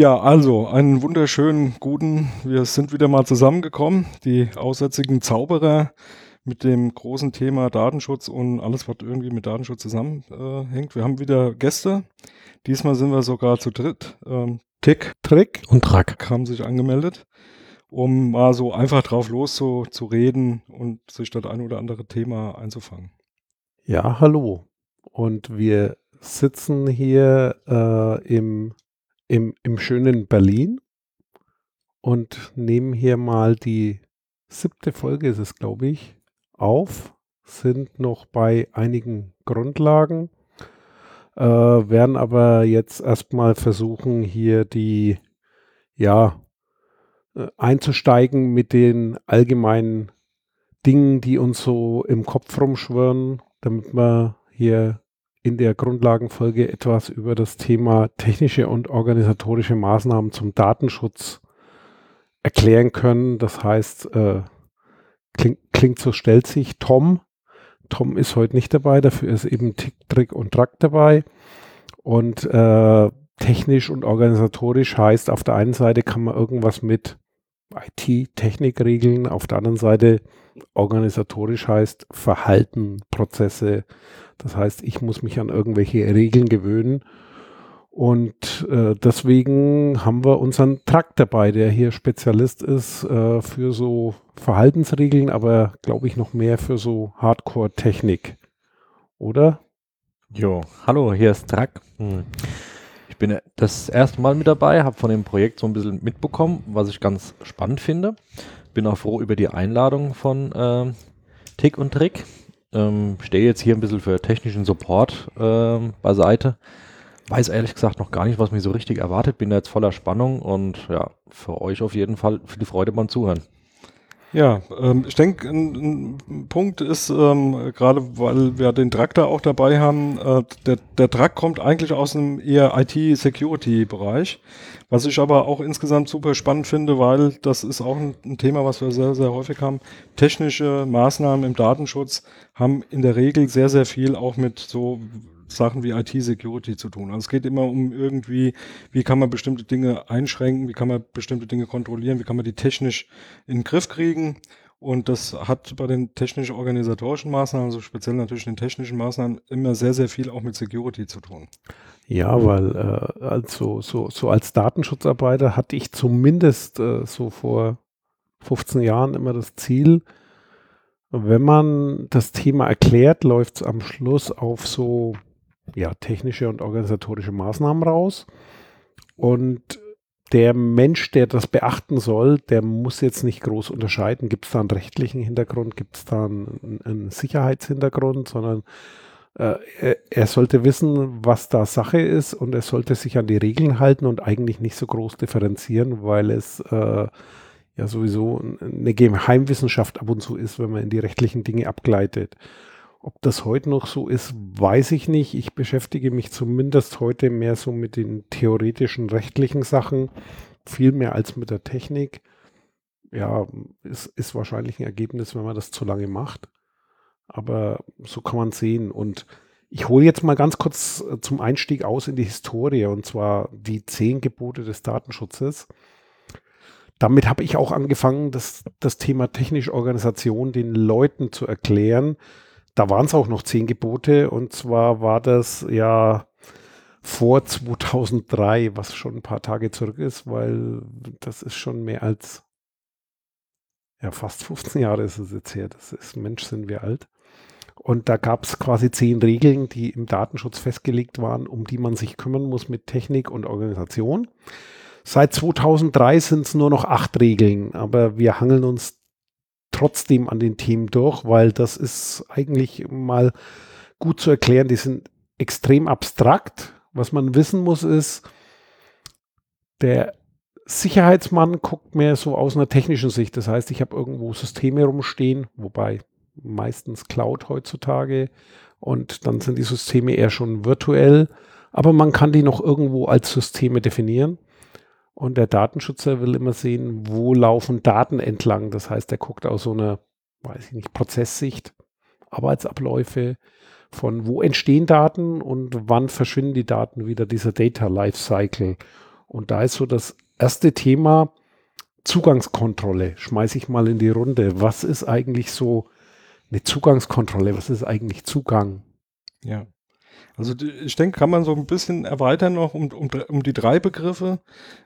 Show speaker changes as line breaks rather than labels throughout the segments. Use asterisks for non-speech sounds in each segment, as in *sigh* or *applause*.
Ja, also einen wunderschönen guten. Wir sind wieder mal zusammengekommen, die aussätzigen Zauberer mit dem großen Thema Datenschutz und alles, was irgendwie mit Datenschutz zusammenhängt. Äh, wir haben wieder Gäste. Diesmal sind wir sogar zu dritt. Ähm, Tick, Trick
und Track
haben sich angemeldet, um mal so einfach drauf los zu, zu reden und sich das ein oder andere Thema einzufangen.
Ja, hallo. Und wir sitzen hier äh, im im, im schönen Berlin und nehmen hier mal die siebte Folge, ist es glaube ich, auf, sind noch bei einigen Grundlagen, äh, werden aber jetzt erstmal versuchen, hier die, ja, äh, einzusteigen mit den allgemeinen Dingen, die uns so im Kopf rumschwirren, damit wir hier in der Grundlagenfolge etwas über das Thema technische und organisatorische Maßnahmen zum Datenschutz erklären können. Das heißt, äh, klingt, klingt so stellt sich Tom. Tom ist heute nicht dabei, dafür ist eben Tick, Trick und Track dabei. Und äh, technisch und organisatorisch heißt, auf der einen Seite kann man irgendwas mit IT-Technik regeln, auf der anderen Seite organisatorisch heißt Verhalten, Prozesse, das heißt, ich muss mich an irgendwelche Regeln gewöhnen. Und äh, deswegen haben wir unseren Truck dabei, der hier Spezialist ist äh, für so Verhaltensregeln, aber glaube ich noch mehr für so Hardcore-Technik. Oder?
Jo, hallo, hier ist Truck. Hm. Bin das erste Mal mit dabei, habe von dem Projekt so ein bisschen mitbekommen, was ich ganz spannend finde. Bin auch froh über die Einladung von äh, Tick und Trick. Ähm, stehe jetzt hier ein bisschen für technischen Support ähm, beiseite. Weiß ehrlich gesagt noch gar nicht, was mich so richtig erwartet. Bin da jetzt voller Spannung und ja, für euch auf jeden Fall viel Freude beim Zuhören.
Ja, ähm, ich denke, ein, ein, Punkt ist, ähm, gerade weil wir den Traktor auch dabei haben, äh, der, der Truck kommt eigentlich aus einem eher IT-Security-Bereich, was ich aber auch insgesamt super spannend finde, weil das ist auch ein, ein, Thema, was wir sehr, sehr häufig haben. Technische Maßnahmen im Datenschutz haben in der Regel sehr, sehr viel auch mit so Sachen wie IT-Security zu tun. Also es geht immer um irgendwie, wie kann man bestimmte Dinge einschränken, wie kann man bestimmte Dinge kontrollieren, wie kann man die technisch in den Griff kriegen. Und das hat bei den technisch-organisatorischen Maßnahmen, also speziell natürlich den technischen Maßnahmen, immer sehr, sehr viel auch mit Security zu tun.
Ja, weil äh, also so, so als Datenschutzarbeiter hatte ich zumindest äh, so vor 15 Jahren immer das Ziel, wenn man das Thema erklärt, läuft es am Schluss auf so ja, technische und organisatorische Maßnahmen raus. Und der Mensch, der das beachten soll, der muss jetzt nicht groß unterscheiden, gibt es da einen rechtlichen Hintergrund, gibt es da einen, einen, Sicherheitshintergrund, sondern äh, er, er, sollte wissen, was da Sache ist und er sollte sich an die Regeln halten und eigentlich nicht so groß differenzieren, weil es äh, ja sowieso eine Geheimwissenschaft ab und zu ist, wenn man in die rechtlichen Dinge abgleitet. Ob das heute noch so ist, weiß ich nicht. Ich beschäftige mich zumindest heute mehr so mit den theoretischen rechtlichen Sachen, viel mehr als mit der Technik. Ja, ist, ist wahrscheinlich ein Ergebnis, wenn man das zu lange macht. Aber so kann man sehen. Und ich hole jetzt mal ganz kurz äh, zum Einstieg aus in die Historie, und zwar die zehn Gebote des Datenschutzes. Damit habe ich auch angefangen, das, das Thema technische Organisation den Leuten zu erklären, da waren es auch noch zehn Gebote und zwar war das ja vor 2003, was schon ein paar Tage zurück ist, weil das ist schon mehr als ja fast 15 Jahre ist es jetzt her. Das ist Mensch, sind wir alt. Und da gab es quasi zehn Regeln, die im Datenschutz festgelegt waren, um die man sich kümmern muss mit Technik und Organisation. Seit 2003 sind es nur noch acht Regeln, aber wir hangeln uns trotzdem an den Themen durch, weil das ist eigentlich mal gut zu erklären. Die sind extrem abstrakt. Was man wissen muss, ist, der Sicherheitsmann guckt mehr so aus einer technischen Sicht. Das heißt, ich habe irgendwo Systeme rumstehen, wobei meistens Cloud heutzutage und dann sind die Systeme eher schon virtuell, aber man kann die noch irgendwo als Systeme definieren. Und der Datenschützer will immer sehen, wo laufen Daten entlang. Das heißt, er guckt aus so einer, weiß ich nicht, Prozesssicht, Arbeitsabläufe von wo entstehen Daten und wann verschwinden die Daten wieder, dieser Data Lifecycle. Und da ist so das erste Thema Zugangskontrolle. Schmeiße ich mal in die Runde. Was ist eigentlich so eine Zugangskontrolle? Was ist eigentlich Zugang?
Ja. Also ich denke, kann man so ein bisschen erweitern noch um, um, um die drei Begriffe,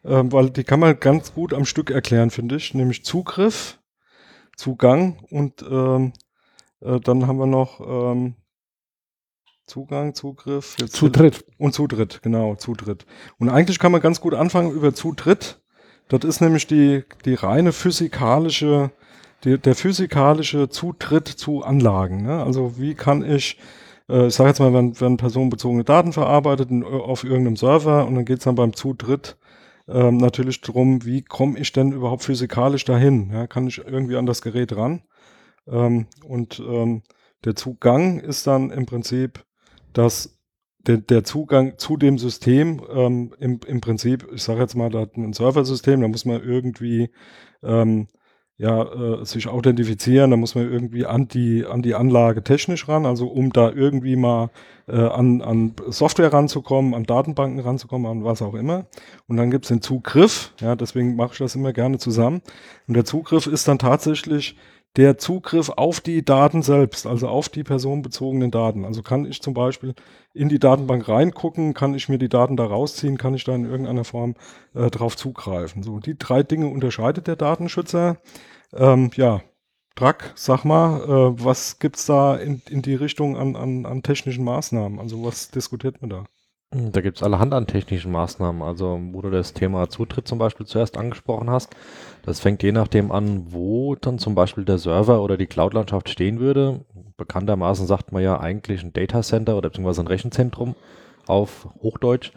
ähm, weil die kann man ganz gut am Stück erklären, finde ich. Nämlich Zugriff, Zugang und ähm, äh, dann haben wir noch ähm, Zugang, Zugriff.
Zutritt.
Und Zutritt, genau, Zutritt. Und eigentlich kann man ganz gut anfangen über Zutritt. Das ist nämlich die, die reine physikalische, die, der physikalische Zutritt zu Anlagen. Ne? Also wie kann ich äh, ich sage jetzt mal, wenn, wenn personenbezogene Daten verarbeitet in, auf irgendeinem Server und dann geht es dann beim Zutritt ähm, natürlich darum, wie komme ich denn überhaupt physikalisch dahin? Ja, kann ich irgendwie an das Gerät ran? Ähm, und ähm, der Zugang ist dann im Prinzip dass der, der Zugang zu dem System ähm, im, im Prinzip, ich sage jetzt mal, da hat ein Serversystem, da muss man irgendwie ähm, ja, äh, sich authentifizieren, da muss man irgendwie an die, an die Anlage technisch ran, also um da irgendwie mal äh, an, an Software ranzukommen, an Datenbanken ranzukommen, an was auch immer. Und dann gibt's den Zugriff, ja, deswegen mache ich das immer gerne zusammen. Und der Zugriff ist dann tatsächlich der Zugriff auf die Daten selbst, also auf die personenbezogenen Daten. Also kann ich zum Beispiel in die Datenbank reingucken, kann ich mir die Daten da rausziehen, kann ich da in irgendeiner Form äh, drauf zugreifen. So, die drei Dinge unterscheidet der Datenschützer. Ähm, ja, Drack, sag mal, äh, was gibt's da in, in die Richtung an, an, an technischen Maßnahmen? Also was diskutiert man da?
Da gibt es allerhand an technischen Maßnahmen. Also, wo du das Thema Zutritt zum Beispiel zuerst angesprochen hast, das fängt je nachdem an, wo dann zum Beispiel der Server oder die Cloud-Landschaft stehen würde. Bekanntermaßen sagt man ja eigentlich ein Data Center oder beziehungsweise ein Rechenzentrum auf Hochdeutsch.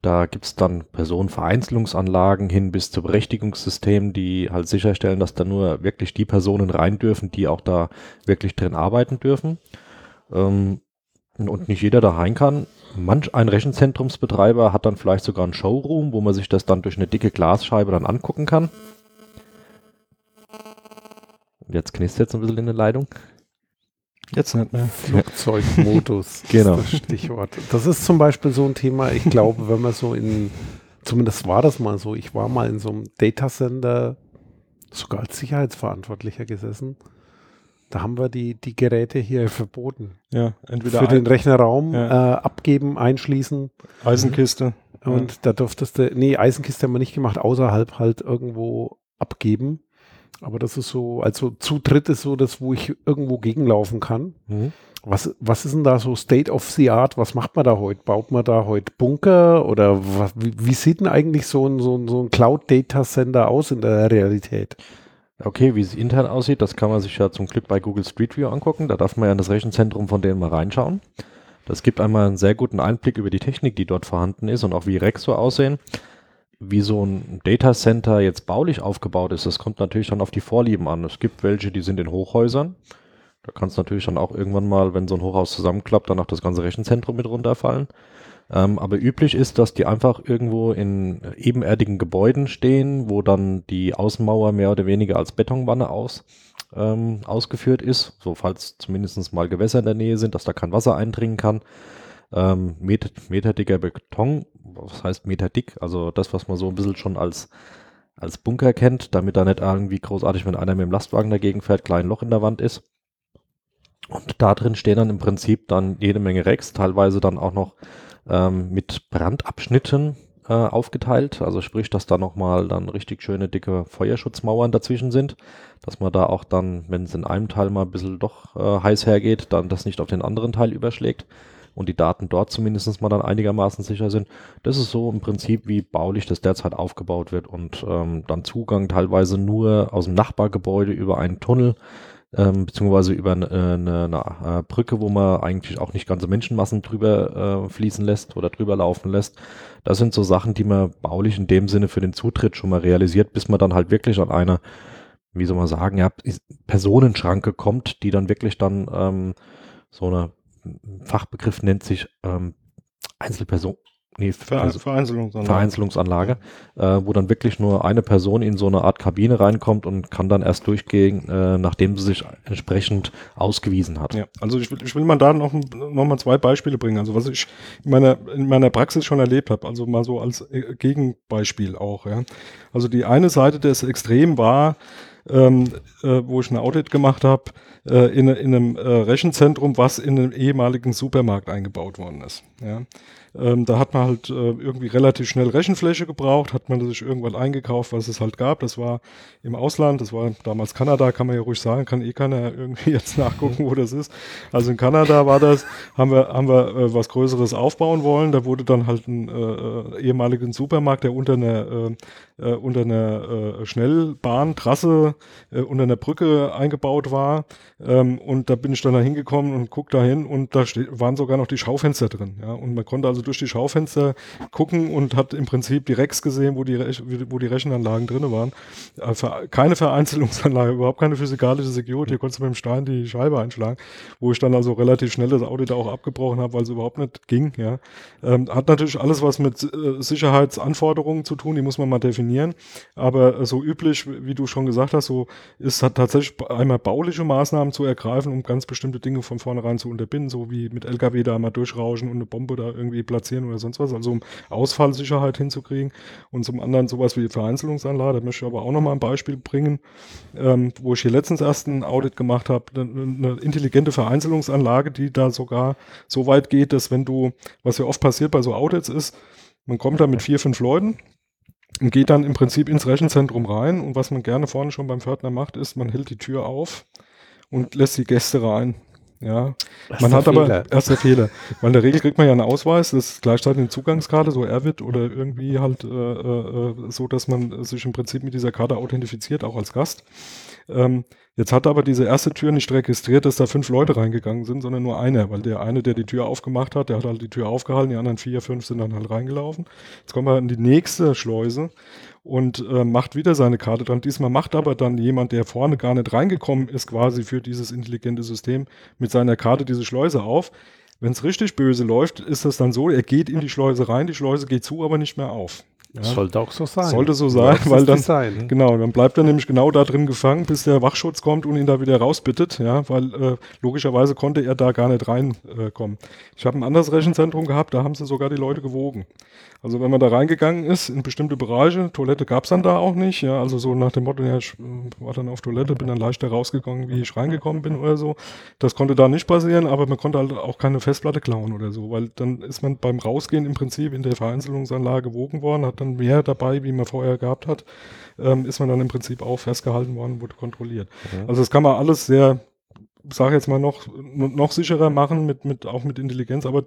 Da gibt es dann Personenvereinzelungsanlagen hin bis zu Berechtigungssystemen, die halt sicherstellen, dass da nur wirklich die Personen rein dürfen, die auch da wirklich drin arbeiten dürfen. Ähm, und nicht jeder da rein kann. Manch ein Rechenzentrumsbetreiber hat dann vielleicht sogar einen Showroom, wo man sich das dann durch eine dicke Glasscheibe dann angucken kann. Jetzt knistert es ein bisschen in der Leitung.
Jetzt nicht mehr.
Flugzeugmodus *laughs*
genau.
ist das Stichwort. Das ist zum Beispiel so ein Thema, ich glaube, wenn man so in, zumindest war das mal so, ich war mal in so einem Datacenter sogar als Sicherheitsverantwortlicher gesessen. Da haben wir die, die Geräte hier verboten.
Ja, entweder
Für den Rechnerraum
Ja.
äh, abgeben, einschließen.
Eisenkiste.
Und da durftest du, nee, Eisenkiste haben wir nicht gemacht, außerhalb halt irgendwo abgeben. Aber das ist so, also Zutritt ist so das, wo ich irgendwo gegenlaufen kann.
Mhm.
Was, was ist denn da so State of the Art? Was macht man da heute? Baut man da heute Bunker oder was, wie, wie sieht denn eigentlich so ein, so ein, so ein Cloud-Data-Center aus in der Realität?
Okay, wie es intern aussieht, das kann man sich ja zum Glück bei Google Street View angucken. Da darf man ja in das Rechenzentrum von denen mal reinschauen. Das gibt einmal einen sehr guten Einblick über die Technik, die dort vorhanden ist und auch wie Racks so aussehen. Wie so ein Data Center jetzt baulich aufgebaut ist, das kommt natürlich dann auf die Vorlieben an. Es gibt welche, die sind in Hochhäusern. Da kann es natürlich dann auch irgendwann mal, wenn so ein Hochhaus zusammenklappt, dann auch das ganze Rechenzentrum mit runterfallen. Ähm, aber üblich ist, dass die einfach irgendwo in ebenerdigen Gebäuden stehen, wo dann die Außenmauer mehr oder weniger als Betonwanne aus, ähm, ausgeführt ist, so falls zumindest mal Gewässer in der Nähe sind, dass da kein Wasser eindringen kann. Ähm, Meter, meterdicker Beton, was heißt meterdick? Also das, was man so ein bisschen schon als, als Bunker kennt, damit da nicht irgendwie großartig, wenn einer mit dem Lastwagen dagegen fährt, klein Loch in der Wand ist. Und da drin stehen dann im Prinzip dann jede Menge Racks, teilweise dann auch noch ähm, mit Brandabschnitten äh, aufgeteilt. Also sprich, dass da nochmal dann richtig schöne dicke Feuerschutzmauern dazwischen sind, dass man da auch dann, wenn es in einem Teil mal ein bisschen doch äh, heiß hergeht, dann das nicht auf den anderen Teil überschlägt und die Daten dort zumindest mal dann einigermaßen sicher sind. Das ist so im Prinzip, wie baulich das derzeit aufgebaut wird und ähm, dann Zugang teilweise nur aus dem Nachbargebäude über einen Tunnel ähm, beziehungsweise über eine, eine, eine Brücke, wo man eigentlich auch nicht ganze Menschenmassen drüber äh, fließen lässt oder drüber laufen lässt. Das sind so Sachen, die man baulich in dem Sinne für den Zutritt schon mal realisiert, bis man dann halt wirklich an eine, wie soll man sagen, ja, Personenschranke kommt, die dann wirklich dann ähm, so eine Fachbegriff nennt sich ähm, Einzelperson, nee,
Ver
also
Vereinzelungsanlage.
Vereinzelungsanlage, äh, wo dann wirklich nur eine Person in so eine Art Kabine reinkommt und kann dann erst durchgehen, äh, nachdem sie sich entsprechend ausgewiesen hat.
Ja, also ich will, ich will mal da noch, noch mal zwei Beispiele bringen. Also was ich in meiner, in meiner Praxis schon erlebt habe, also mal so als äh, Gegenbeispiel auch. Ja. Also die eine Seite des Extrem war, ähm, äh, wo ich ein Audit gemacht habe, äh, in, in einem äh, Rechenzentrum, was in einem ehemaligen Supermarkt eingebaut worden ist. Ja. Ähm, da hat man halt äh, irgendwie relativ schnell Rechenfläche gebraucht, hat man sich irgendwann eingekauft, was es halt gab. Das war im Ausland, das war damals Kanada, kann man ja ruhig sagen, kann eh keiner *laughs* irgendwie jetzt nachgucken, wo das ist. Also in Kanada war das, haben wir, haben wir äh, was Größeres aufbauen wollen. Da wurde dann halt ein äh, äh ehemaligen Supermarkt, der unter einer, äh, äh unter einer äh, Schnellbahntrasse, unter einer Brücke eingebaut war. Ähm, und da bin ich dann da hingekommen und guck da hin und da waren sogar noch die Schaufenster drin. Ja? Und man konnte also durch die Schaufenster gucken und hat im Prinzip die Rex gesehen, wo die, Rech wo die Rechenanlagen drin waren. Äh, keine Vereinzelungsanlage, *laughs* überhaupt keine physikalische Security. Hier konntest du mit dem Stein die Scheibe einschlagen, wo ich dann also relativ schnell das Audit auch abgebrochen habe, weil es überhaupt nicht ging. Ja. Ähm, hat natürlich alles was mit äh, Sicherheitsanforderungen zu tun, die muss man mal definieren. Aber äh, so üblich, wie du schon gesagt hast, so ist hat tatsächlich einmal bauliche Maßnahmen zu ergreifen, um ganz bestimmte Dinge von vornherein zu unterbinden, so wie mit LKW da mal durchrauschen und eine Bombe da irgendwie platzieren oder sonst was, also um Ausfallsicherheit hinzukriegen. Und zum anderen sowas wie Vereinzelungsanlage, da möchte ich aber auch nochmal ein Beispiel bringen, ähm, wo ich hier letztens erst ein Audit gemacht habe, eine, eine intelligente Vereinzelungsanlage, die da sogar so weit geht, dass wenn du, was ja oft passiert bei so Audits ist, man kommt da mit vier, fünf Leuten und geht dann im Prinzip ins Rechenzentrum rein und was man gerne vorne schon beim Pförtner macht, ist, man hält die Tür auf und lässt die Gäste rein. Ja,
Das
man hat aber
Fehler.
erst der Fehler. Weil in der Regel kriegt man ja einen Ausweis, das ist gleichzeitig eine Zugangskarte, so Erwit oder irgendwie halt äh, äh, so, dass man sich im Prinzip mit dieser Karte authentifiziert, auch als Gast. Ähm, jetzt hat aber diese erste Tür nicht registriert, dass da fünf Leute reingegangen sind, sondern nur einer, weil der eine, der die Tür aufgemacht hat, der hat halt die Tür aufgehalten, die anderen vier, fünf sind dann halt reingelaufen. Jetzt kommen wir in die nächste Schleuse und äh, macht wieder seine Karte dran. Diesmal macht aber dann jemand, der vorne gar nicht reingekommen ist, quasi für dieses intelligente System mit seiner Karte diese Schleuse auf. Wenn es richtig böse läuft, ist das dann so, er geht in die Schleuse rein, die Schleuse geht zu, aber nicht mehr auf. Ja.
Sollte auch so sein.
Sollte so sein, weil dann-
Design.
Genau, dann bleibt er nämlich genau da drin gefangen, bis der Wachschutz kommt und ihn da wieder rausbittet, ja, weil äh, logischerweise konnte er da gar nicht reinkommen. Äh, ich habe ein anderes Rechenzentrum gehabt, da haben sie sogar die Leute gewogen. Also wenn man da reingegangen ist in bestimmte Bereiche, Toilette gab's dann da auch nicht, ja, also so nach dem Motto, ja, ich äh, war dann auf Toilette, bin dann leichter rausgegangen, wie ich reingekommen bin oder so. Das konnte da nicht passieren, aber man konnte halt auch keine Festplatte klauen oder so, weil dann ist man beim Rausgehen im Prinzip in der Vereinzelungsanlage gewogen worden, hat dann mehr dabei, wie man vorher gehabt hat, ähm, ist man dann im Prinzip auch festgehalten worden, wurde kontrolliert. Also das kann man alles sehr, sage jetzt mal noch noch sicherer machen mit mit auch mit Intelligenz, aber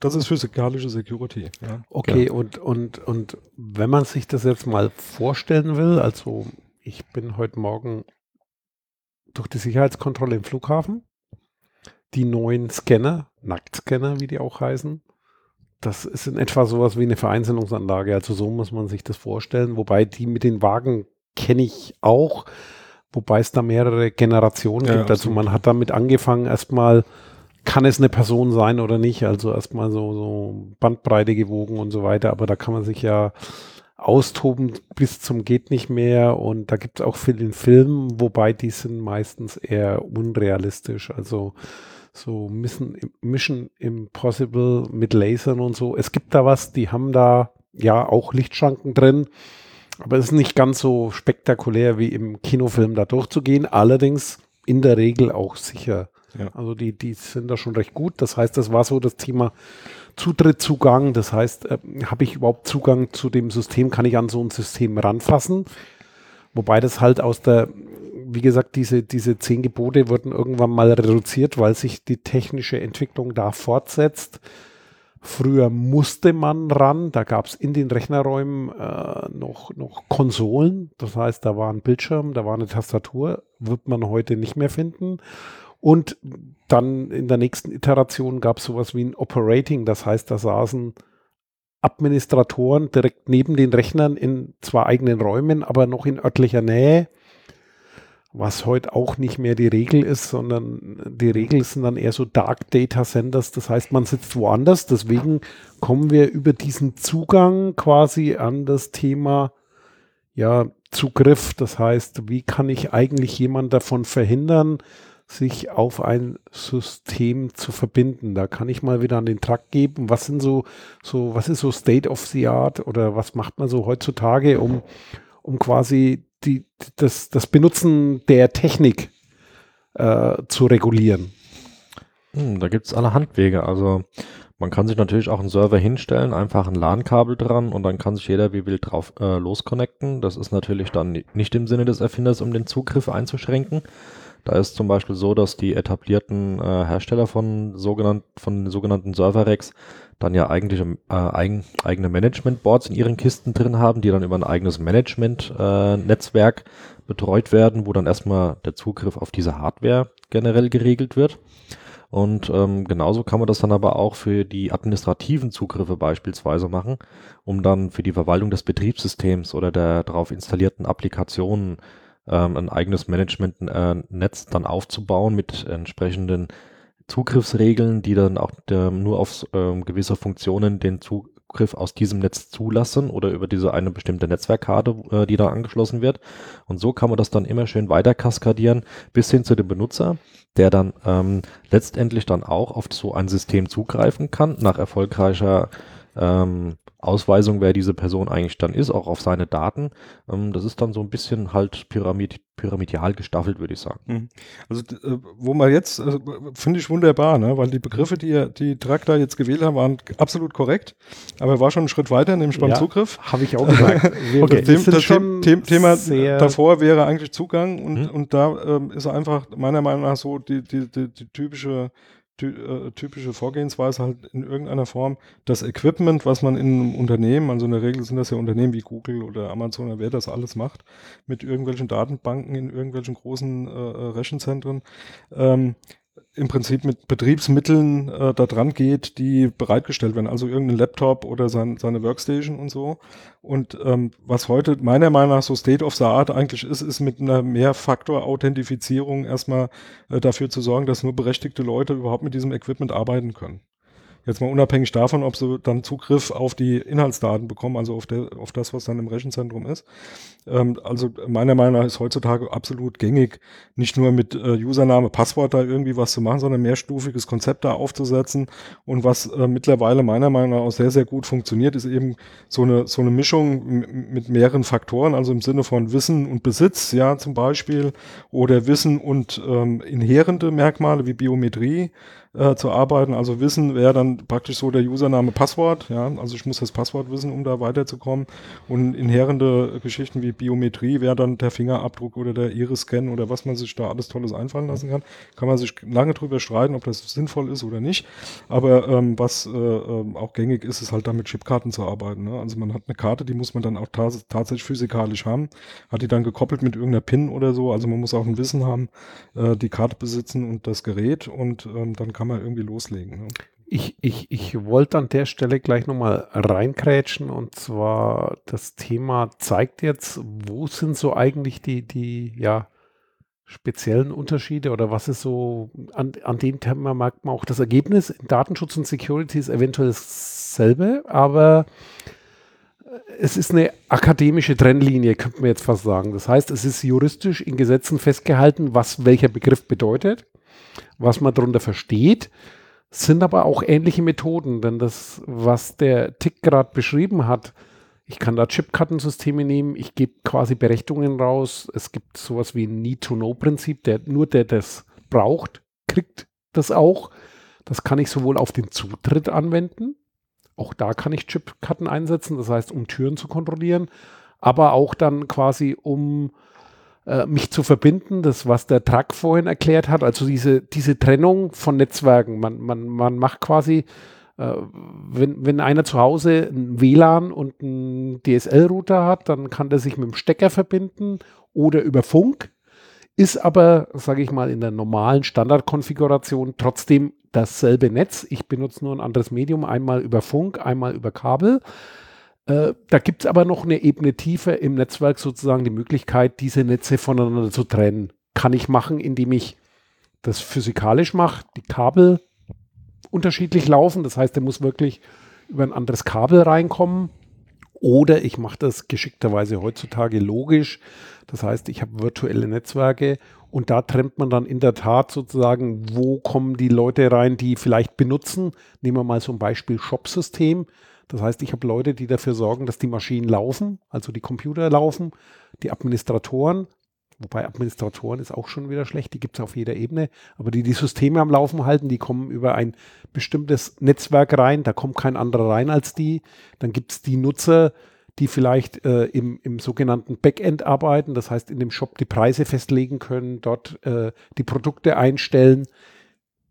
das ist physikalische Security. Ja.
Okay, und, und, und wenn man sich das jetzt mal vorstellen will, also ich bin heute Morgen durch die Sicherheitskontrolle im Flughafen, die neuen Scanner, Nacktscanner, wie die auch heißen, das ist in etwa sowas wie eine Vereinzelungsanlage. Also so muss man sich das vorstellen. Wobei die mit den Wagen kenne ich auch, wobei es da mehrere Generationen
Ja,
gibt. Also man hat damit angefangen, erstmal kann es eine Person sein oder nicht. Also erstmal so, so Bandbreite gewogen und so weiter. Aber da kann man sich ja austoben bis zum geht nicht mehr. Und da gibt es auch viel in Filmen, wobei die sind meistens eher unrealistisch. Also so Mission, Mission Impossible mit Lasern und so. Es gibt da was, die haben da ja auch Lichtschranken drin. Aber es ist nicht ganz so spektakulär wie im Kinofilm da durchzugehen. Allerdings in der Regel auch sicher.
Ja.
Also die, die sind da schon recht gut. Das heißt, das war so das Thema Zutrittszugang. Das heißt, äh, habe ich überhaupt Zugang zu dem System? Kann ich an so ein System ranfassen? Wobei das halt aus der, wie gesagt, diese, diese zehn Gebote wurden irgendwann mal reduziert, weil sich die technische Entwicklung da fortsetzt. Früher musste man ran, da gab es in den Rechnerräumen äh, noch, noch Konsolen, das heißt, da war ein Bildschirm, da war eine Tastatur, wird man heute nicht mehr finden. Und dann in der nächsten Iteration gab es sowas wie ein Operating, das heißt, da saßen Administratoren direkt neben den Rechnern in zwar eigenen Räumen, aber noch in örtlicher Nähe, was heute auch nicht mehr die Regel ist, sondern die Regel sind dann eher so Dark Data Centers. Das heißt, man sitzt woanders. Deswegen kommen wir über diesen Zugang quasi an das Thema ja, Zugriff. Das heißt, wie kann ich eigentlich jemand davon verhindern, sich auf ein System zu verbinden. Da kann ich mal wieder an den Trakt geben. Was sind so, so, was ist so State of the Art oder was macht man so heutzutage, um, um quasi die, das, das Benutzen der Technik äh, zu regulieren?
Hm, da gibt es alle Handwege. Also man kann sich natürlich auch einen Server hinstellen, einfach ein LAN-Kabel dran und dann kann sich jeder wie will drauf äh, losconnecten. Das ist natürlich dann nicht im Sinne des Erfinders, um den Zugriff einzuschränken. Da ist zum Beispiel so, dass die etablierten äh, Hersteller von, sogenannt, von sogenannten Server-Racks dann ja eigentlich äh, eigen, eigene Management-Boards in ihren Kisten drin haben, die dann über ein eigenes Management-Netzwerk äh, betreut werden, wo dann erstmal der Zugriff auf diese Hardware generell geregelt wird. Und ähm, genauso kann man das dann aber auch für die administrativen Zugriffe beispielsweise machen, um dann für die Verwaltung des Betriebssystems oder der darauf installierten Applikationen ähm, ein eigenes Management-Netz dann aufzubauen mit entsprechenden Zugriffsregeln, die dann auch der, nur auf ähm, gewisse Funktionen den Zugriff aus diesem Netz zulassen oder über diese eine bestimmte Netzwerkkarte, äh, die da angeschlossen wird. Und so kann man das dann immer schön weiter kaskadieren bis hin zu dem Benutzer, der dann ähm, letztendlich dann auch auf so ein System zugreifen kann nach erfolgreicher ähm, Ausweisung, wer diese Person eigentlich dann ist, auch auf seine Daten. Ähm, das ist dann so ein bisschen halt pyramid, pyramidial gestaffelt, würde ich sagen. Mhm.
Also äh, wo man jetzt, äh, finde ich wunderbar, ne? weil die Begriffe, die die Traktor jetzt gewählt haben, waren absolut korrekt, aber er war schon einen Schritt weiter, nämlich beim ja, Zugriff.
Habe ich auch gesagt. *laughs*
okay, das, das The Thema davor wäre eigentlich Zugang und, mhm. und da ähm, ist einfach meiner Meinung nach so die, die, die, die typische ty äh, typische Vorgehensweise halt in irgendeiner Form. Das Equipment, was man in einem Unternehmen, also in der Regel sind das ja Unternehmen wie Google oder Amazon oder wer das alles macht, mit irgendwelchen Datenbanken in irgendwelchen großen äh, äh Rechenzentren, ähm, im Prinzip mit Betriebsmitteln äh, da dran geht, die bereitgestellt werden. Also irgendein Laptop oder sein, seine Workstation und so. Und ähm, was heute meiner Meinung nach so State of the Art eigentlich ist, ist mit einer Mehrfaktor-Authentifizierung erstmal äh, dafür zu sorgen, dass nur berechtigte Leute überhaupt mit diesem Equipment arbeiten können. Jetzt mal unabhängig davon, ob sie dann Zugriff auf die Inhaltsdaten bekommen, also auf, der, auf das, was dann im Rechenzentrum ist. Ähm, also meiner Meinung nach ist heutzutage absolut gängig, nicht nur mit äh, Username, Passwort da irgendwie was zu machen, sondern mehrstufiges Konzept da aufzusetzen. Und was äh, mittlerweile meiner Meinung nach auch sehr, sehr gut funktioniert, ist eben so eine, so eine Mischung mit mehreren Faktoren, also im Sinne von Wissen und Besitz, ja, zum Beispiel, oder Wissen und ähm, inhärente Merkmale wie Biometrie äh, zu arbeiten. Also Wissen wäre dann praktisch so der Username Passwort, ja, also ich muss das Passwort wissen, um da weiterzukommen. Und inhärente Geschichten wie Biometrie wäre dann der Fingerabdruck oder der Iris-Scan oder was man sich da alles Tolles einfallen lassen kann. Kann man sich lange drüber streiten, ob das sinnvoll ist oder nicht. Aber ähm, was äh, ähm, auch gängig ist, ist halt da mit Chipkarten zu arbeiten. Ne? Also man hat eine Karte, die muss man dann auch tats tatsächlich physikalisch haben. Hat die dann gekoppelt mit irgendeiner PIN oder so. Also man muss auch ein Wissen haben, äh, die Karte besitzen und das Gerät und ähm, dann kann man irgendwie loslegen. Ne?
Ich, ich, ich wollte an der Stelle gleich nochmal reinkrätschen und zwar das Thema zeigt jetzt, wo sind so eigentlich die, die, ja, speziellen Unterschiede oder was ist so, an, an dem Thema merkt man auch das Ergebnis. Datenschutz und Security ist eventuell dasselbe, aber es ist eine akademische Trennlinie, könnte man jetzt fast sagen. Das heißt, es ist juristisch in Gesetzen festgehalten, was welcher Begriff bedeutet, was man darunter versteht sind aber auch ähnliche Methoden, denn das, was der Tick gerade beschrieben hat, ich kann da Chipkartensysteme nehmen, ich gebe quasi Berechtigungen raus. Es gibt sowas wie ein Need-to-Know-Prinzip, der nur der das braucht, kriegt das auch. Das kann ich sowohl auf den Zutritt anwenden, auch da kann ich Chipkarten einsetzen, das heißt, um Türen zu kontrollieren, aber auch dann quasi um mich zu verbinden, das, was der Truck vorhin erklärt hat, also diese, diese Trennung von Netzwerken. Man, man, man macht quasi, äh, wenn, wenn einer zu Hause ein WLAN und einen DSL-Router hat, dann kann der sich mit dem Stecker verbinden oder über Funk, ist aber, sage ich mal, in der normalen Standardkonfiguration trotzdem dasselbe Netz. Ich benutze nur ein anderes Medium, einmal über Funk, einmal über Kabel. Äh, da gibt es aber noch eine Ebene tiefer im Netzwerk sozusagen die Möglichkeit, diese Netze voneinander zu trennen. kann ich machen, indem ich das physikalisch mache, die Kabel unterschiedlich laufen. Das heißt, der muss wirklich über ein anderes Kabel reinkommen. Oder ich mache das geschickterweise heutzutage logisch. Das heißt, ich habe virtuelle Netzwerke und da trennt man dann in der Tat sozusagen, wo kommen die Leute rein, die vielleicht benutzen. Nehmen wir mal so ein Beispiel Shop-System. Das heißt, ich habe Leute, die dafür sorgen, dass die Maschinen laufen, also die Computer laufen, die Administratoren, wobei Administratoren ist auch schon wieder schlecht, die gibt es auf jeder Ebene, aber die die Systeme am Laufen halten, die kommen über ein bestimmtes Netzwerk rein, da kommt kein anderer rein als die. Dann gibt es die Nutzer, die vielleicht äh, im, im sogenannten Backend arbeiten, das heißt in dem Shop die Preise festlegen können, dort äh, die Produkte einstellen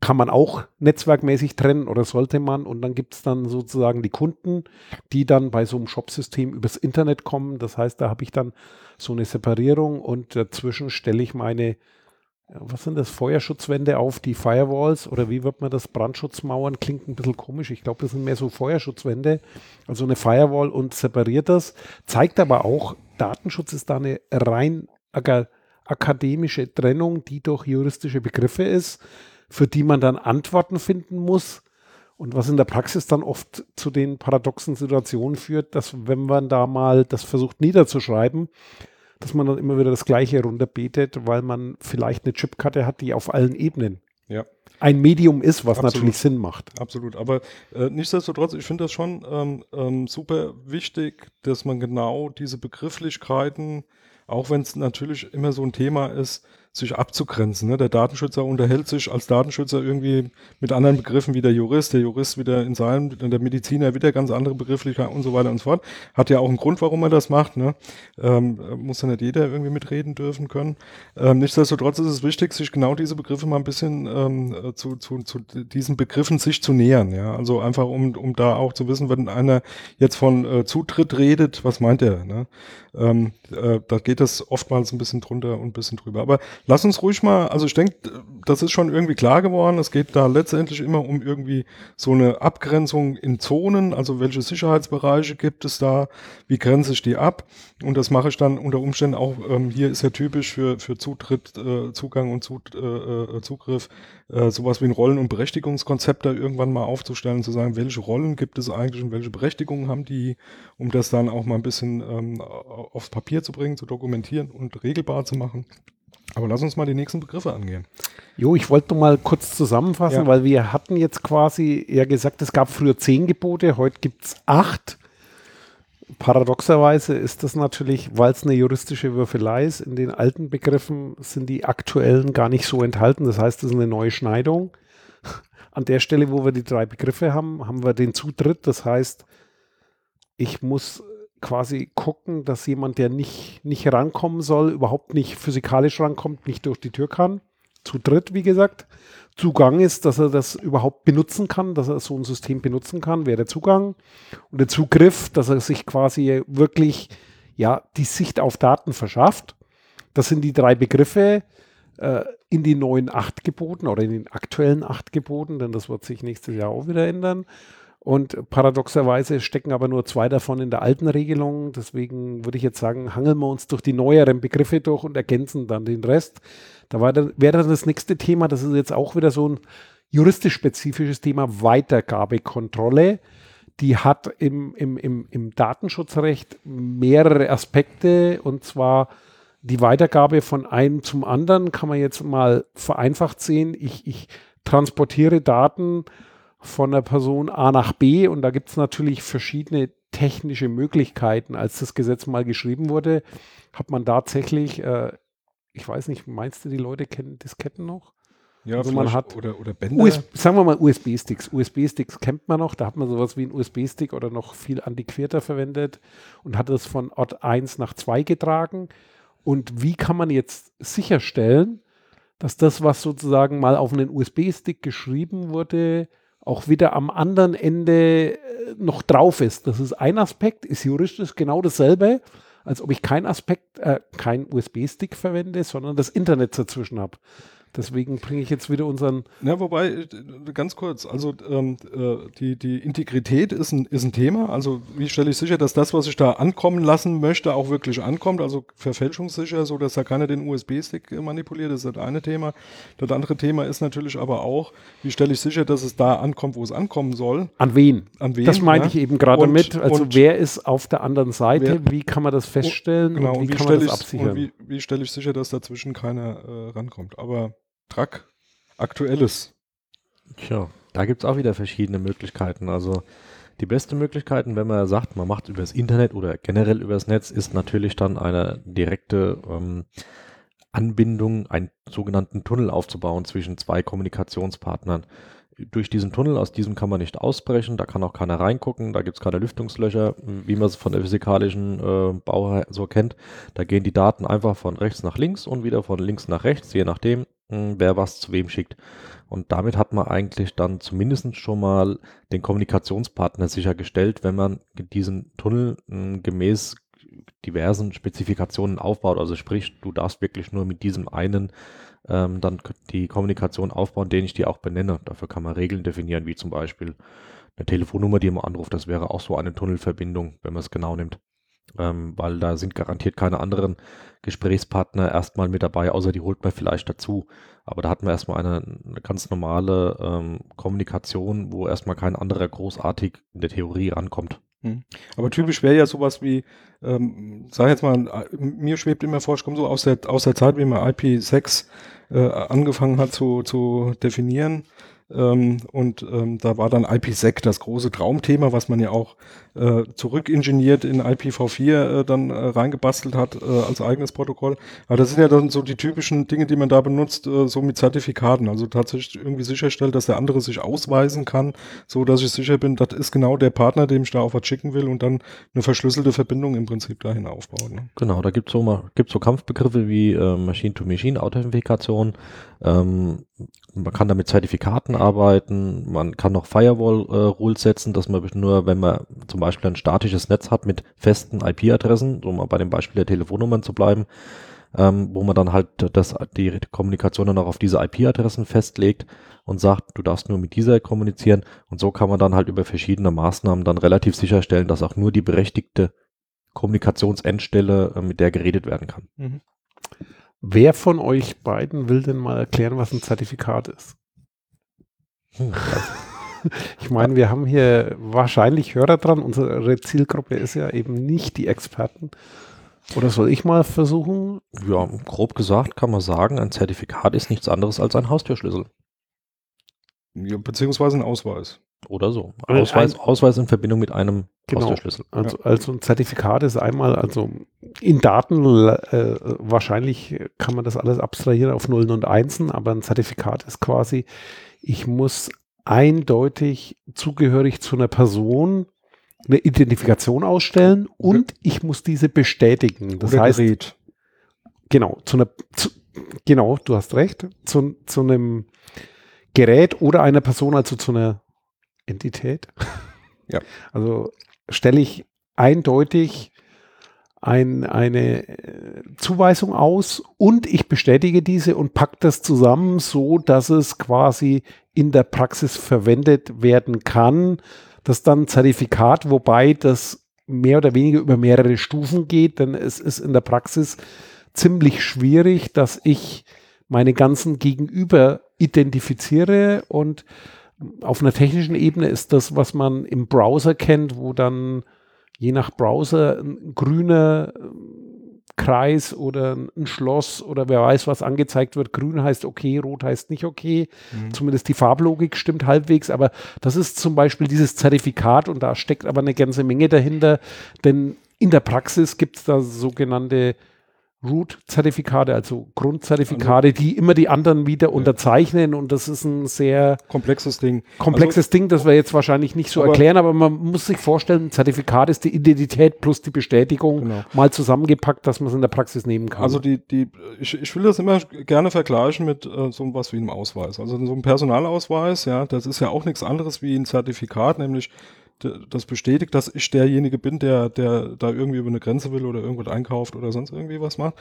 kann man auch netzwerkmäßig trennen oder sollte man. Und dann gibt es dann sozusagen die Kunden, die dann bei so einem Shop-System übers Internet kommen. Das heißt, da habe ich dann so eine Separierung und dazwischen stelle ich meine, was sind das, Feuerschutzwände auf, die Firewalls oder wie wird man das, Brandschutzmauern, klingt ein bisschen komisch. Ich glaube, das sind mehr so Feuerschutzwände, also eine Firewall und separiert das. Zeigt aber auch, Datenschutz ist da eine rein akademische Trennung, die durch juristische Begriffe ist für die man dann Antworten finden muss. Und was in der Praxis dann oft zu den paradoxen Situationen führt, dass wenn man da mal das versucht niederzuschreiben, dass man dann immer wieder das Gleiche runterbetet, weil man vielleicht eine Chipkarte hat, die auf allen Ebenen
ja.
ein Medium ist, was
Absolut.
natürlich Sinn macht.
Absolut. Aber äh, nichtsdestotrotz, ich finde das schon ähm, ähm, super wichtig, dass man genau diese Begrifflichkeiten, auch wenn es natürlich immer so ein Thema ist, sich abzugrenzen. Ne? Der Datenschützer unterhält sich als Datenschützer irgendwie mit anderen Begriffen wie der Jurist, der Jurist wieder in seinem, der Mediziner wieder ganz andere Begrifflichkeiten und so weiter und so fort. Hat ja auch einen Grund, warum er das macht. Ne? Ähm, muss ja nicht jeder irgendwie mitreden dürfen können. Ähm, nichtsdestotrotz ist es wichtig, sich genau diese Begriffe mal ein bisschen ähm, zu, zu, zu diesen Begriffen sich zu nähern. Ja? Also einfach, um, um da auch zu wissen, wenn einer jetzt von äh, Zutritt redet, was meint er? Ne? Ähm, äh, da geht das oftmals ein bisschen drunter und ein bisschen drüber. Aber lass uns ruhig mal, also ich denke, das ist schon irgendwie klar geworden. Es geht da letztendlich immer um irgendwie so eine Abgrenzung in Zonen, also welche Sicherheitsbereiche gibt es da, wie grenze ich die ab? Und das mache ich dann unter Umständen auch, ähm, hier ist ja typisch für, für Zutritt, äh, Zugang und Zut, äh, äh Zugriff, äh, sowas wie ein Rollen- und Berechtigungskonzept da irgendwann mal aufzustellen, zu sagen, welche Rollen gibt es eigentlich und welche Berechtigungen haben die, um das dann auch mal ein bisschen ähm, aufs Papier zu bringen, zu dokumentieren und regelbar zu machen. Aber lass uns mal die nächsten Begriffe angehen.
Jo, ich wollte mal kurz zusammenfassen, ja. weil wir hatten jetzt quasi ja gesagt, es gab früher zehn Gebote, heute gibt es acht. Paradoxerweise ist das natürlich, weil es eine juristische Würfelei ist, in den alten Begriffen sind die aktuellen gar nicht so enthalten. Das heißt, es ist eine neue Schneidung. An der Stelle, wo wir die drei Begriffe haben, haben wir den Zutritt. Das heißt, ich muss quasi gucken, dass jemand, der nicht, nicht rankommen soll, überhaupt nicht physikalisch rankommt, nicht durch die Tür kann. Zu dritt, wie gesagt. Zugang ist, dass er das überhaupt benutzen kann, dass er so ein System benutzen kann, wäre der Zugang. Und der Zugriff, dass er sich quasi wirklich ja, die Sicht auf Daten verschafft. Das sind die drei Begriffe äh, in die neuen acht Geboten oder in den aktuellen acht Geboten, denn das wird sich nächstes Jahr auch wieder ändern. Und paradoxerweise stecken aber nur zwei davon in der alten Regelung. Deswegen würde ich jetzt sagen, hangeln wir uns durch die neueren Begriffe durch und ergänzen dann den Rest. Da wäre dann das nächste Thema, das ist jetzt auch wieder so ein juristisch spezifisches Thema, Weitergabekontrolle. Die hat im, im, im, im Datenschutzrecht mehrere Aspekte und zwar die Weitergabe von einem zum anderen kann man jetzt mal vereinfacht sehen. Ich, ich transportiere Daten von der Person A nach B und da gibt es natürlich verschiedene technische Möglichkeiten. Als das Gesetz mal geschrieben wurde, hat man tatsächlich, äh, ich weiß nicht, meinst du, die Leute kennen Disketten noch?
Ja,
also man hat
oder, oder Bänder.
US, sagen wir mal USB-Sticks. USB-Sticks kennt man noch, da hat man sowas wie ein USB-Stick oder noch viel antiquierter verwendet und hat es von Ort 1 nach 2 getragen. Und wie kann man jetzt sicherstellen, dass das, was sozusagen mal auf einen USB-Stick geschrieben wurde, auch wieder am anderen Ende äh, noch drauf ist. Das ist ein Aspekt, ist juristisch genau dasselbe, als ob ich kein Aspekt, äh, kein USB-Stick verwende, sondern das Internet dazwischen habe. Deswegen bringe ich jetzt wieder unseren.
Ja, wobei, äh, ganz kurz, also ähm, äh, die, die Integrität ist ein, ist ein Thema. Also wie stelle ich sicher, dass das, was ich da ankommen lassen möchte, auch wirklich ankommt? Also verfälschungssicher, so dass da keiner den USB-Stick manipuliert, das ist das eine Thema. Das andere Thema ist natürlich aber auch, wie stelle ich sicher, dass es da ankommt, wo es ankommen soll?
An wen?
An wen?
Das meinte
ja?
ich eben gerade mit. Also
und-
wer ist auf der anderen Seite?
Wer-
wie kann man das feststellen?
Genau,
und wie,
und wie
kann man
stelle
das
ich,
absichern?
wie, wie stelle ich sicher, dass dazwischen keiner äh, rankommt? Aber Track, aktuelles.
Tja, da gibt es auch wieder verschiedene Möglichkeiten. Also die beste Möglichkeiten, wenn man sagt, man macht übers Internet oder generell übers Netz, ist natürlich dann eine direkte ähm, Anbindung, einen sogenannten Tunnel aufzubauen zwischen zwei Kommunikationspartnern. Durch diesen Tunnel, aus diesem kann man nicht ausbrechen, da kann auch keiner reingucken, da gibt es keine Lüftungslöcher, wie man es von der physikalischen äh, Bau so kennt. Da gehen die Daten einfach von rechts nach links und wieder von links nach rechts, je nachdem, mh, wer was zu wem schickt. Und damit hat man eigentlich dann zumindest schon mal den Kommunikationspartner sichergestellt, wenn man diesen Tunnel mh, gemäß diversen Spezifikationen aufbaut. Also sprich, du darfst wirklich nur mit diesem einen ähm, dann die Kommunikation aufbauen, den ich dir auch benenne. Dafür kann man Regeln definieren, wie zum Beispiel eine Telefonnummer, die man anruft. Das wäre auch so eine Tunnelverbindung, wenn man es genau nimmt. Ähm, weil da sind garantiert keine anderen Gesprächspartner erstmal mit dabei, außer die holt man vielleicht dazu. Aber da hatten wir erstmal eine, eine ganz normale ähm, Kommunikation, wo erstmal kein anderer großartig in der Theorie rankommt.
Aber typisch wäre ja sowas wie, ähm, sag jetzt mal, mir schwebt immer vor, ich komme so aus der, aus der Zeit, wie man IP6 äh, angefangen hat zu, zu definieren. Ähm, und ähm, da war dann IPsec das große Traumthema, was man ja auch äh, zurückingeniert in IPv4 äh, dann äh, reingebastelt hat äh, als eigenes Protokoll. Aber das sind ja dann so die typischen Dinge, die man da benutzt, äh, so mit Zertifikaten. Also tatsächlich irgendwie sicherstellt, dass der andere sich ausweisen kann, so dass ich sicher bin, das ist genau der Partner, dem ich da auch was schicken will und dann eine verschlüsselte Verbindung im Prinzip dahin aufbauen. Ne?
Genau, da gibt es so, gibt's so Kampfbegriffe wie äh, Machine-to-Machine-Authentifikation. Ähm, man kann da mit Zertifikaten arbeiten, man kann noch Firewall-Rules setzen, dass man nur, wenn man zum Beispiel ein statisches Netz hat mit festen IP-Adressen, um mal bei dem Beispiel der Telefonnummern zu bleiben, ähm, wo man dann halt das, die Kommunikation dann auch auf diese IP-Adressen festlegt und sagt, du darfst nur mit dieser kommunizieren. Und so kann man dann halt über verschiedene Maßnahmen dann relativ sicherstellen, dass auch nur die berechtigte Kommunikationsendstelle, äh, mit der geredet werden kann.
Wer von euch beiden will denn mal erklären, was ein Zertifikat ist?
Hm, *laughs*
Ich meine, wir haben hier wahrscheinlich Hörer dran. Unsere Zielgruppe ist ja eben nicht die Experten. Oder soll ich mal versuchen?
Ja, grob gesagt kann man sagen, ein Zertifikat ist nichts anderes als ein Haustürschlüssel.
Ja, beziehungsweise ein Ausweis.
Oder so. Ausweis,
ein-
Ausweis in Verbindung mit einem
Genau.
Haustürschlüssel.
Also, also ein Zertifikat ist einmal, also in Daten äh, wahrscheinlich kann man das alles abstrahieren auf Nullen und Einsen, aber ein Zertifikat ist quasi, ich muss eindeutig zugehörig zu einer Person eine Identifikation ausstellen und ich muss diese bestätigen. Das
Oder
heißt,
Gerät.
genau, zu einer, zu, genau, du hast recht, zu, zu einem Gerät oder einer Person, also zu einer Entität. *laughs*
Ja.
Also stelle ich eindeutig ein, eine äh, Zuweisung aus und ich bestätige diese und packe das zusammen, so dass es quasi in der Praxis verwendet werden kann. Das ist dann ein Zertifikat, wobei das mehr oder weniger über mehrere Stufen geht, denn es ist in der Praxis ziemlich schwierig, dass ich meine ganzen Gegenüber identifiziere und auf einer technischen Ebene ist das, was man im Browser kennt, wo dann je nach Browser ein grüner ähm, Kreis oder ein Schloss oder wer weiß was angezeigt wird. Grün heißt okay, rot heißt nicht okay.
Mhm.
Zumindest die Farblogik stimmt halbwegs, aber das ist zum Beispiel dieses Zertifikat und da steckt aber eine ganze Menge dahinter, denn in der Praxis gibt es da sogenannte Root-Zertifikate, also Grundzertifikate, die immer die anderen wieder unterzeichnen und das ist ein sehr
Komplexes Ding.
komplexes Ding, das wir jetzt wahrscheinlich nicht so
Aber-
erklären, aber man muss sich vorstellen, ein Zertifikat ist die Identität plus die Bestätigung
Genau.
mal zusammengepackt, dass man es in der Praxis nehmen kann.
Also die, die, ich, ich will das immer gerne vergleichen mit äh, so was wie einem Ausweis. Also so ein Personalausweis, ja, das ist ja auch nichts anderes wie ein Zertifikat, nämlich das bestätigt, dass ich derjenige bin, der, der da irgendwie über eine Grenze will oder irgendwas einkauft oder sonst irgendwie was macht.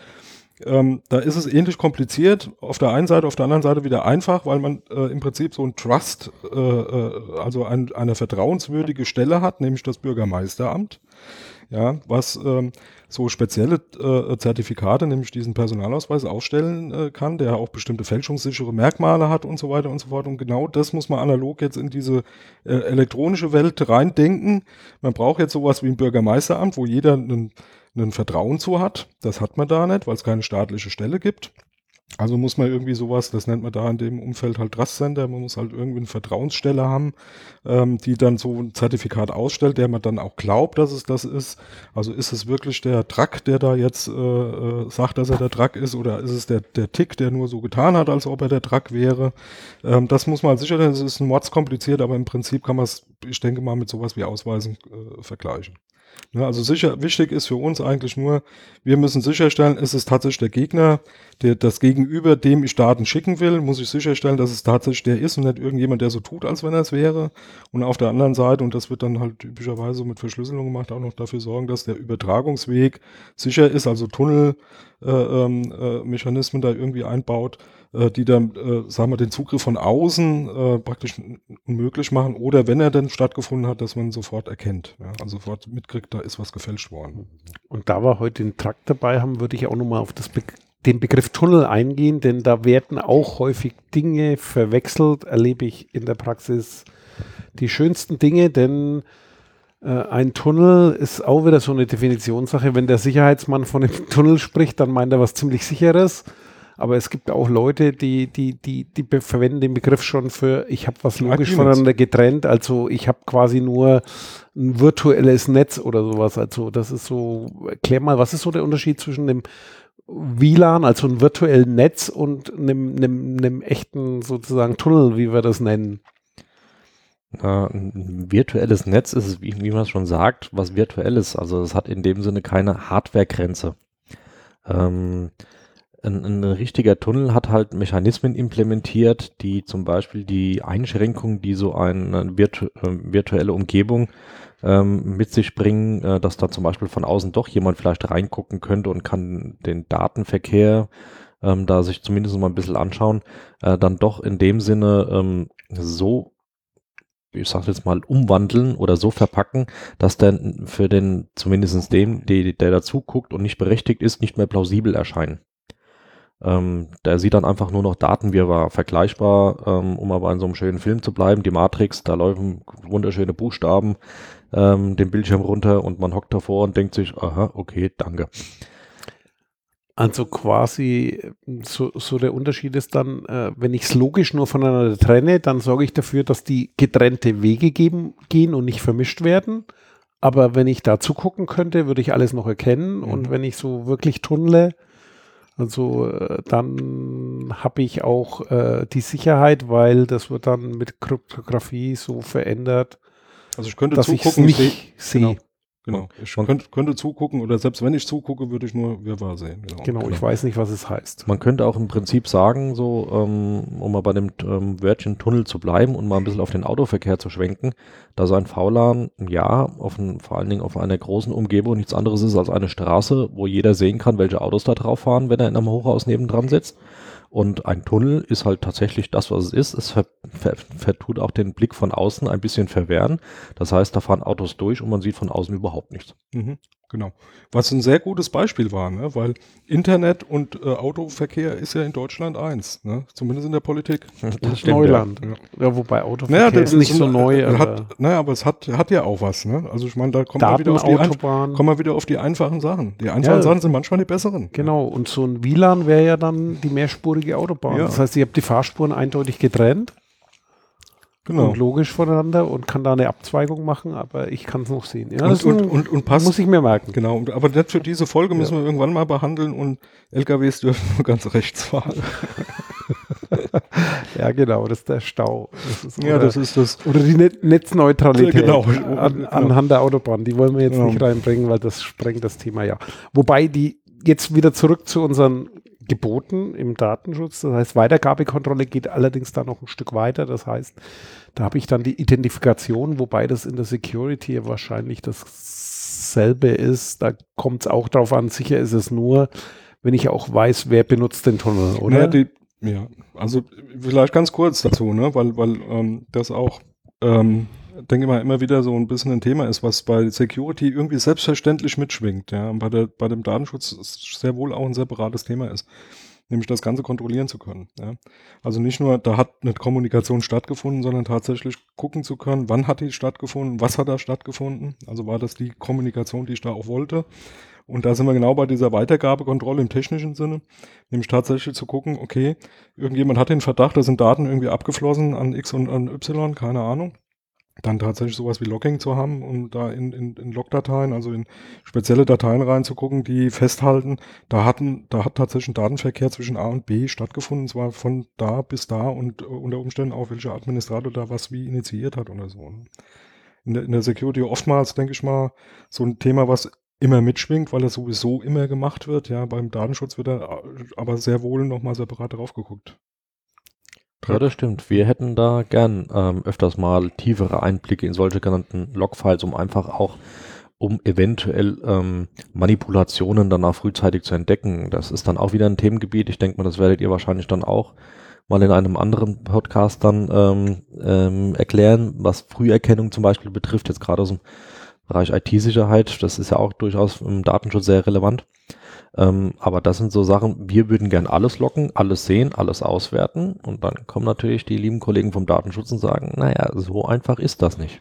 Ähm, da ist es ähnlich kompliziert. Auf der einen Seite, auf der anderen Seite wieder einfach, weil man äh, im Prinzip so ein Trust, äh, äh, also ein, eine vertrauenswürdige Stelle hat, nämlich das Bürgermeisteramt ja, was ähm, so spezielle äh, Zertifikate, nämlich diesen Personalausweis ausstellen äh, kann, der auch bestimmte fälschungssichere Merkmale hat und so weiter und so fort. Und genau das muss man analog jetzt in diese äh, elektronische Welt reindenken. Man braucht jetzt sowas wie ein Bürgermeisteramt, wo jeder einen, einen Vertrauen zu hat. Das hat man da nicht, weil es keine staatliche Stelle gibt. Also muss man irgendwie sowas, das nennt man da in dem Umfeld halt Trust Center, man muss halt irgendwie eine Vertrauensstelle haben, ähm, die dann so ein Zertifikat ausstellt, der man dann auch glaubt, dass es das ist. Also ist es wirklich der Truck, der da jetzt äh, äh, sagt, dass er der Truck ist, oder ist es der, der Tick, der nur so getan hat, als ob er der Truck wäre? Ähm, das muss man halt sicher, das ist ein Mords kompliziert, aber im Prinzip kann man es, ich denke mal, mit sowas wie Ausweisen äh, vergleichen. Ja, also sicher, wichtig ist für uns eigentlich nur, wir müssen sicherstellen, ist es tatsächlich der Gegner, der, das Gegenüber, dem ich Daten schicken will, muss ich sicherstellen, dass es tatsächlich der ist und nicht irgendjemand, der so tut, als wenn er es wäre. Und auf der anderen Seite, und das wird dann halt typischerweise mit Verschlüsselung gemacht, auch noch dafür sorgen, dass der Übertragungsweg sicher ist, also Tunnelmechanismen äh, ähm, äh, da irgendwie einbaut, äh, die dann, äh, sagen wir, den Zugriff von außen äh, praktisch unmöglich machen oder wenn er denn stattgefunden hat, dass man sofort erkennt, ja, also sofort mitkriegt, da ist was gefälscht worden.
Und da wir heute den Trakt dabei haben, würde ich auch nochmal auf das Be den Begriff Tunnel eingehen, denn da werden auch häufig Dinge verwechselt, erlebe ich in der Praxis die schönsten Dinge, denn äh, ein Tunnel ist auch wieder so eine Definitionssache. Wenn der Sicherheitsmann von einem Tunnel spricht, dann meint er was ziemlich sicheres. Aber es gibt auch Leute, die, die, die, die verwenden den Begriff schon für, ich habe was logisch Agreements. voneinander getrennt. Also ich habe quasi nur ein virtuelles Netz oder sowas. Also das ist so, erklär mal, was ist so der Unterschied zwischen dem WLAN, also einem virtuellen Netz und einem, einem, einem echten sozusagen Tunnel, wie wir das nennen?
ein virtuelles Netz ist, wie, wie man schon sagt, was virtuell ist. Also es hat in dem Sinne keine Hardwaregrenze. Ähm, ein, ein, richtiger Tunnel hat halt Mechanismen implementiert, die zum Beispiel die Einschränkung, die so eine virtu äh, virtuelle Umgebung ähm, mit sich bringen, äh, dass da zum Beispiel von außen doch jemand vielleicht reingucken könnte und kann den Datenverkehr ähm, da sich zumindest mal ein bisschen anschauen, äh, dann doch in dem Sinne ähm, so ich sag jetzt mal, umwandeln oder so verpacken, dass dann für den, zumindest dem, die, der dazu und nicht berechtigt ist, nicht mehr plausibel erscheinen. Ähm, der sieht dann einfach nur noch Datenwirrwarr, vergleichbar, ähm, um aber in so einem schönen Film zu bleiben, die Matrix, da laufen wunderschöne Buchstaben ähm, den Bildschirm runter und man hockt davor und denkt sich, aha, okay, danke.
Also quasi so, so der Unterschied ist dann, äh, wenn ich es logisch nur voneinander trenne, dann sorge ich dafür, dass die getrennte Wege geben, gehen und nicht vermischt werden. Aber wenn ich da zugucken könnte, würde ich alles noch erkennen. Mhm. Und wenn ich so wirklich tunnle, also äh, dann habe ich auch äh, die Sicherheit, weil das wird dann mit Kryptographie so verändert.
Also ich könnte dass zugucken, ich nicht sehe. Genau. Genau. Ich könnte, könnte, zugucken oder selbst wenn ich zugucke, würde ich nur Wirrwarr sehen.
Genau. genau, ich genau. weiß nicht, was es heißt.
Man könnte auch im Prinzip sagen, so, ähm, um mal bei dem ähm, Wörtchen Tunnel zu bleiben und mal ein bisschen auf den Autoverkehr zu schwenken, dass ein VLAN, ja, auf ein, vor allen Dingen auf einer großen Umgebung nichts anderes ist als eine Straße, wo jeder sehen kann, welche Autos da drauf fahren, wenn er in einem Hochhaus nebendran sitzt. Und ein Tunnel ist halt tatsächlich das, was es ist. Es ver, ver, vertut auch den Blick von außen ein bisschen verwehren. Das heißt, da fahren Autos durch und man sieht von außen überhaupt nichts.
Mhm. Genau. Was ein sehr gutes Beispiel war, ne? weil Internet und äh, Autoverkehr ist ja in Deutschland eins, ne? zumindest in der Politik.
Das ist Neuland. Ja. ja. wobei Autoverkehr naja, ist nicht so neu.
Äh, hat, naja, aber es hat, hat ja auch was. Ne? Also ich meine, da kommen wir, wieder auf die kommen wir wieder auf die einfachen Sachen. Die einfachen ja. Sachen sind manchmal die besseren.
Genau, und so ein WLAN wäre ja dann die mehrspurige Autobahn. Ja. Das heißt, ich habe die Fahrspuren eindeutig getrennt genau. und logisch voneinander und kann da eine Abzweigung machen, aber ich kann es noch sehen.
Ja, und, und, und, und, passt.
Muss ich mir merken.
Genau, aber das für diese Folge müssen ja. wir irgendwann mal behandeln und LKWs dürfen nur ganz rechts fahren. *laughs*
ja, genau, das ist der Stau. Das
ist, ja, oder, das ist das.
Oder die Net Netzneutralität genau. an, anhand der Autobahn. Die wollen wir jetzt genau. nicht reinbringen, weil das sprengt das Thema ja. Wobei die jetzt wieder zurück zu unseren geboten im Datenschutz. Das heißt, Weitergabekontrolle geht allerdings da noch ein Stück weiter. Das heißt, da habe ich dann die Identifikation, wobei das in der Security wahrscheinlich dasselbe ist. Da kommt es auch darauf an, sicher ist es nur, wenn ich auch weiß, wer benutzt den Tunnel, oder?
Ja, die, ja. also vielleicht ganz kurz dazu, ne? weil, weil ähm, das auch ähm, denke mal, immer wieder so ein bisschen ein Thema ist, was bei Security irgendwie selbstverständlich mitschwingt. Ja, und bei, der, bei dem Datenschutz sehr wohl auch ein separates Thema ist, nämlich das Ganze kontrollieren zu können. Ja. Also nicht nur, da hat eine Kommunikation stattgefunden, sondern tatsächlich gucken zu können, wann hat die stattgefunden, was hat da stattgefunden. Also war das die Kommunikation, die ich da auch wollte. Und da sind wir genau bei dieser Weitergabekontrolle im technischen Sinne, nämlich tatsächlich zu gucken, okay, irgendjemand hat den Verdacht, da sind Daten irgendwie abgeflossen an X und an Y, keine Ahnung dann tatsächlich sowas wie Logging zu haben, um da in, in, in Logdateien, also in spezielle Dateien reinzugucken, die festhalten, da hatten, da hat tatsächlich ein Datenverkehr zwischen A und B stattgefunden, zwar von da bis da und uh, unter Umständen auch welcher Administrator da was wie initiiert hat oder so. Ne? In der, in der Security oftmals, denke ich mal, so ein Thema, was immer mitschwingt, weil das sowieso immer gemacht wird. Ja, beim Datenschutz wird da äh, aber sehr wohl nochmal separat drauf geguckt.
Ja, das stimmt. Wir hätten da gern ähm, öfters mal tiefere Einblicke in solche genannten Logfiles, um einfach auch, um eventuell ähm, Manipulationen dann auch frühzeitig zu entdecken. Das ist dann auch wieder ein Themengebiet. Ich denke mal, das werdet ihr wahrscheinlich dann auch mal in einem anderen Podcast dann ähm, ähm, erklären, was Früherkennung zum Beispiel betrifft, jetzt gerade aus dem Bereich IT-Sicherheit. Das ist ja auch durchaus im Datenschutz sehr relevant. Ähm, aber das sind so Sachen, wir würden gern alles locken, alles sehen, alles auswerten. Und dann kommen natürlich die lieben Kollegen vom Datenschutz und sagen, naja, so einfach ist das nicht.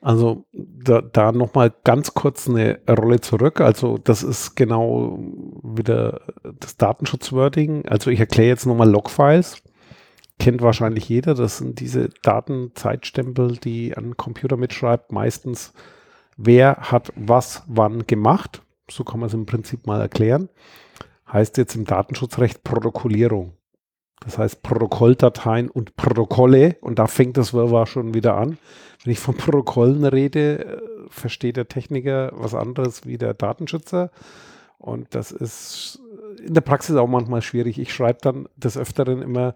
Also da, da nochmal ganz kurz eine Rolle zurück. Also das ist genau wieder das Datenschutzwording. Also ich erkläre jetzt nochmal Logfiles. Kennt wahrscheinlich jeder. Das sind diese Datenzeitstempel, die ein Computer mitschreibt. Meistens, wer hat was wann gemacht so kann man es im Prinzip mal erklären, heißt jetzt im Datenschutzrecht Protokollierung. Das heißt Protokolldateien und Protokolle und da fängt das Wirrwarr schon wieder an. Wenn ich von Protokollen rede, äh, versteht der Techniker was anderes wie der Datenschützer und das ist in der Praxis auch manchmal schwierig. Ich schreibe dann des Öfteren immer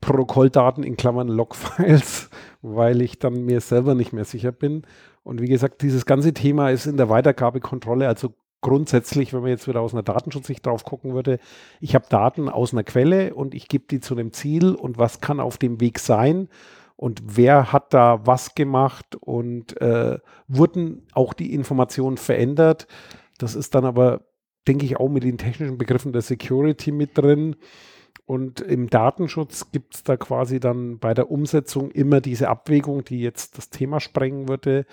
Protokolldaten in Klammern Logfiles, *laughs* weil ich dann mir selber nicht mehr sicher bin. Und wie gesagt, dieses ganze Thema ist in der Weitergabekontrolle, also grundsätzlich, wenn man jetzt wieder aus einer Datenschutzsicht drauf gucken würde, ich habe Daten aus einer Quelle und ich gebe die zu einem Ziel und was kann auf dem Weg sein und wer hat da was gemacht und äh, wurden auch die Informationen verändert. Das ist dann aber, denke ich, auch mit den technischen Begriffen der Security mit drin. Und im Datenschutz gibt es da quasi dann bei der Umsetzung immer diese Abwägung, die jetzt das Thema sprengen würde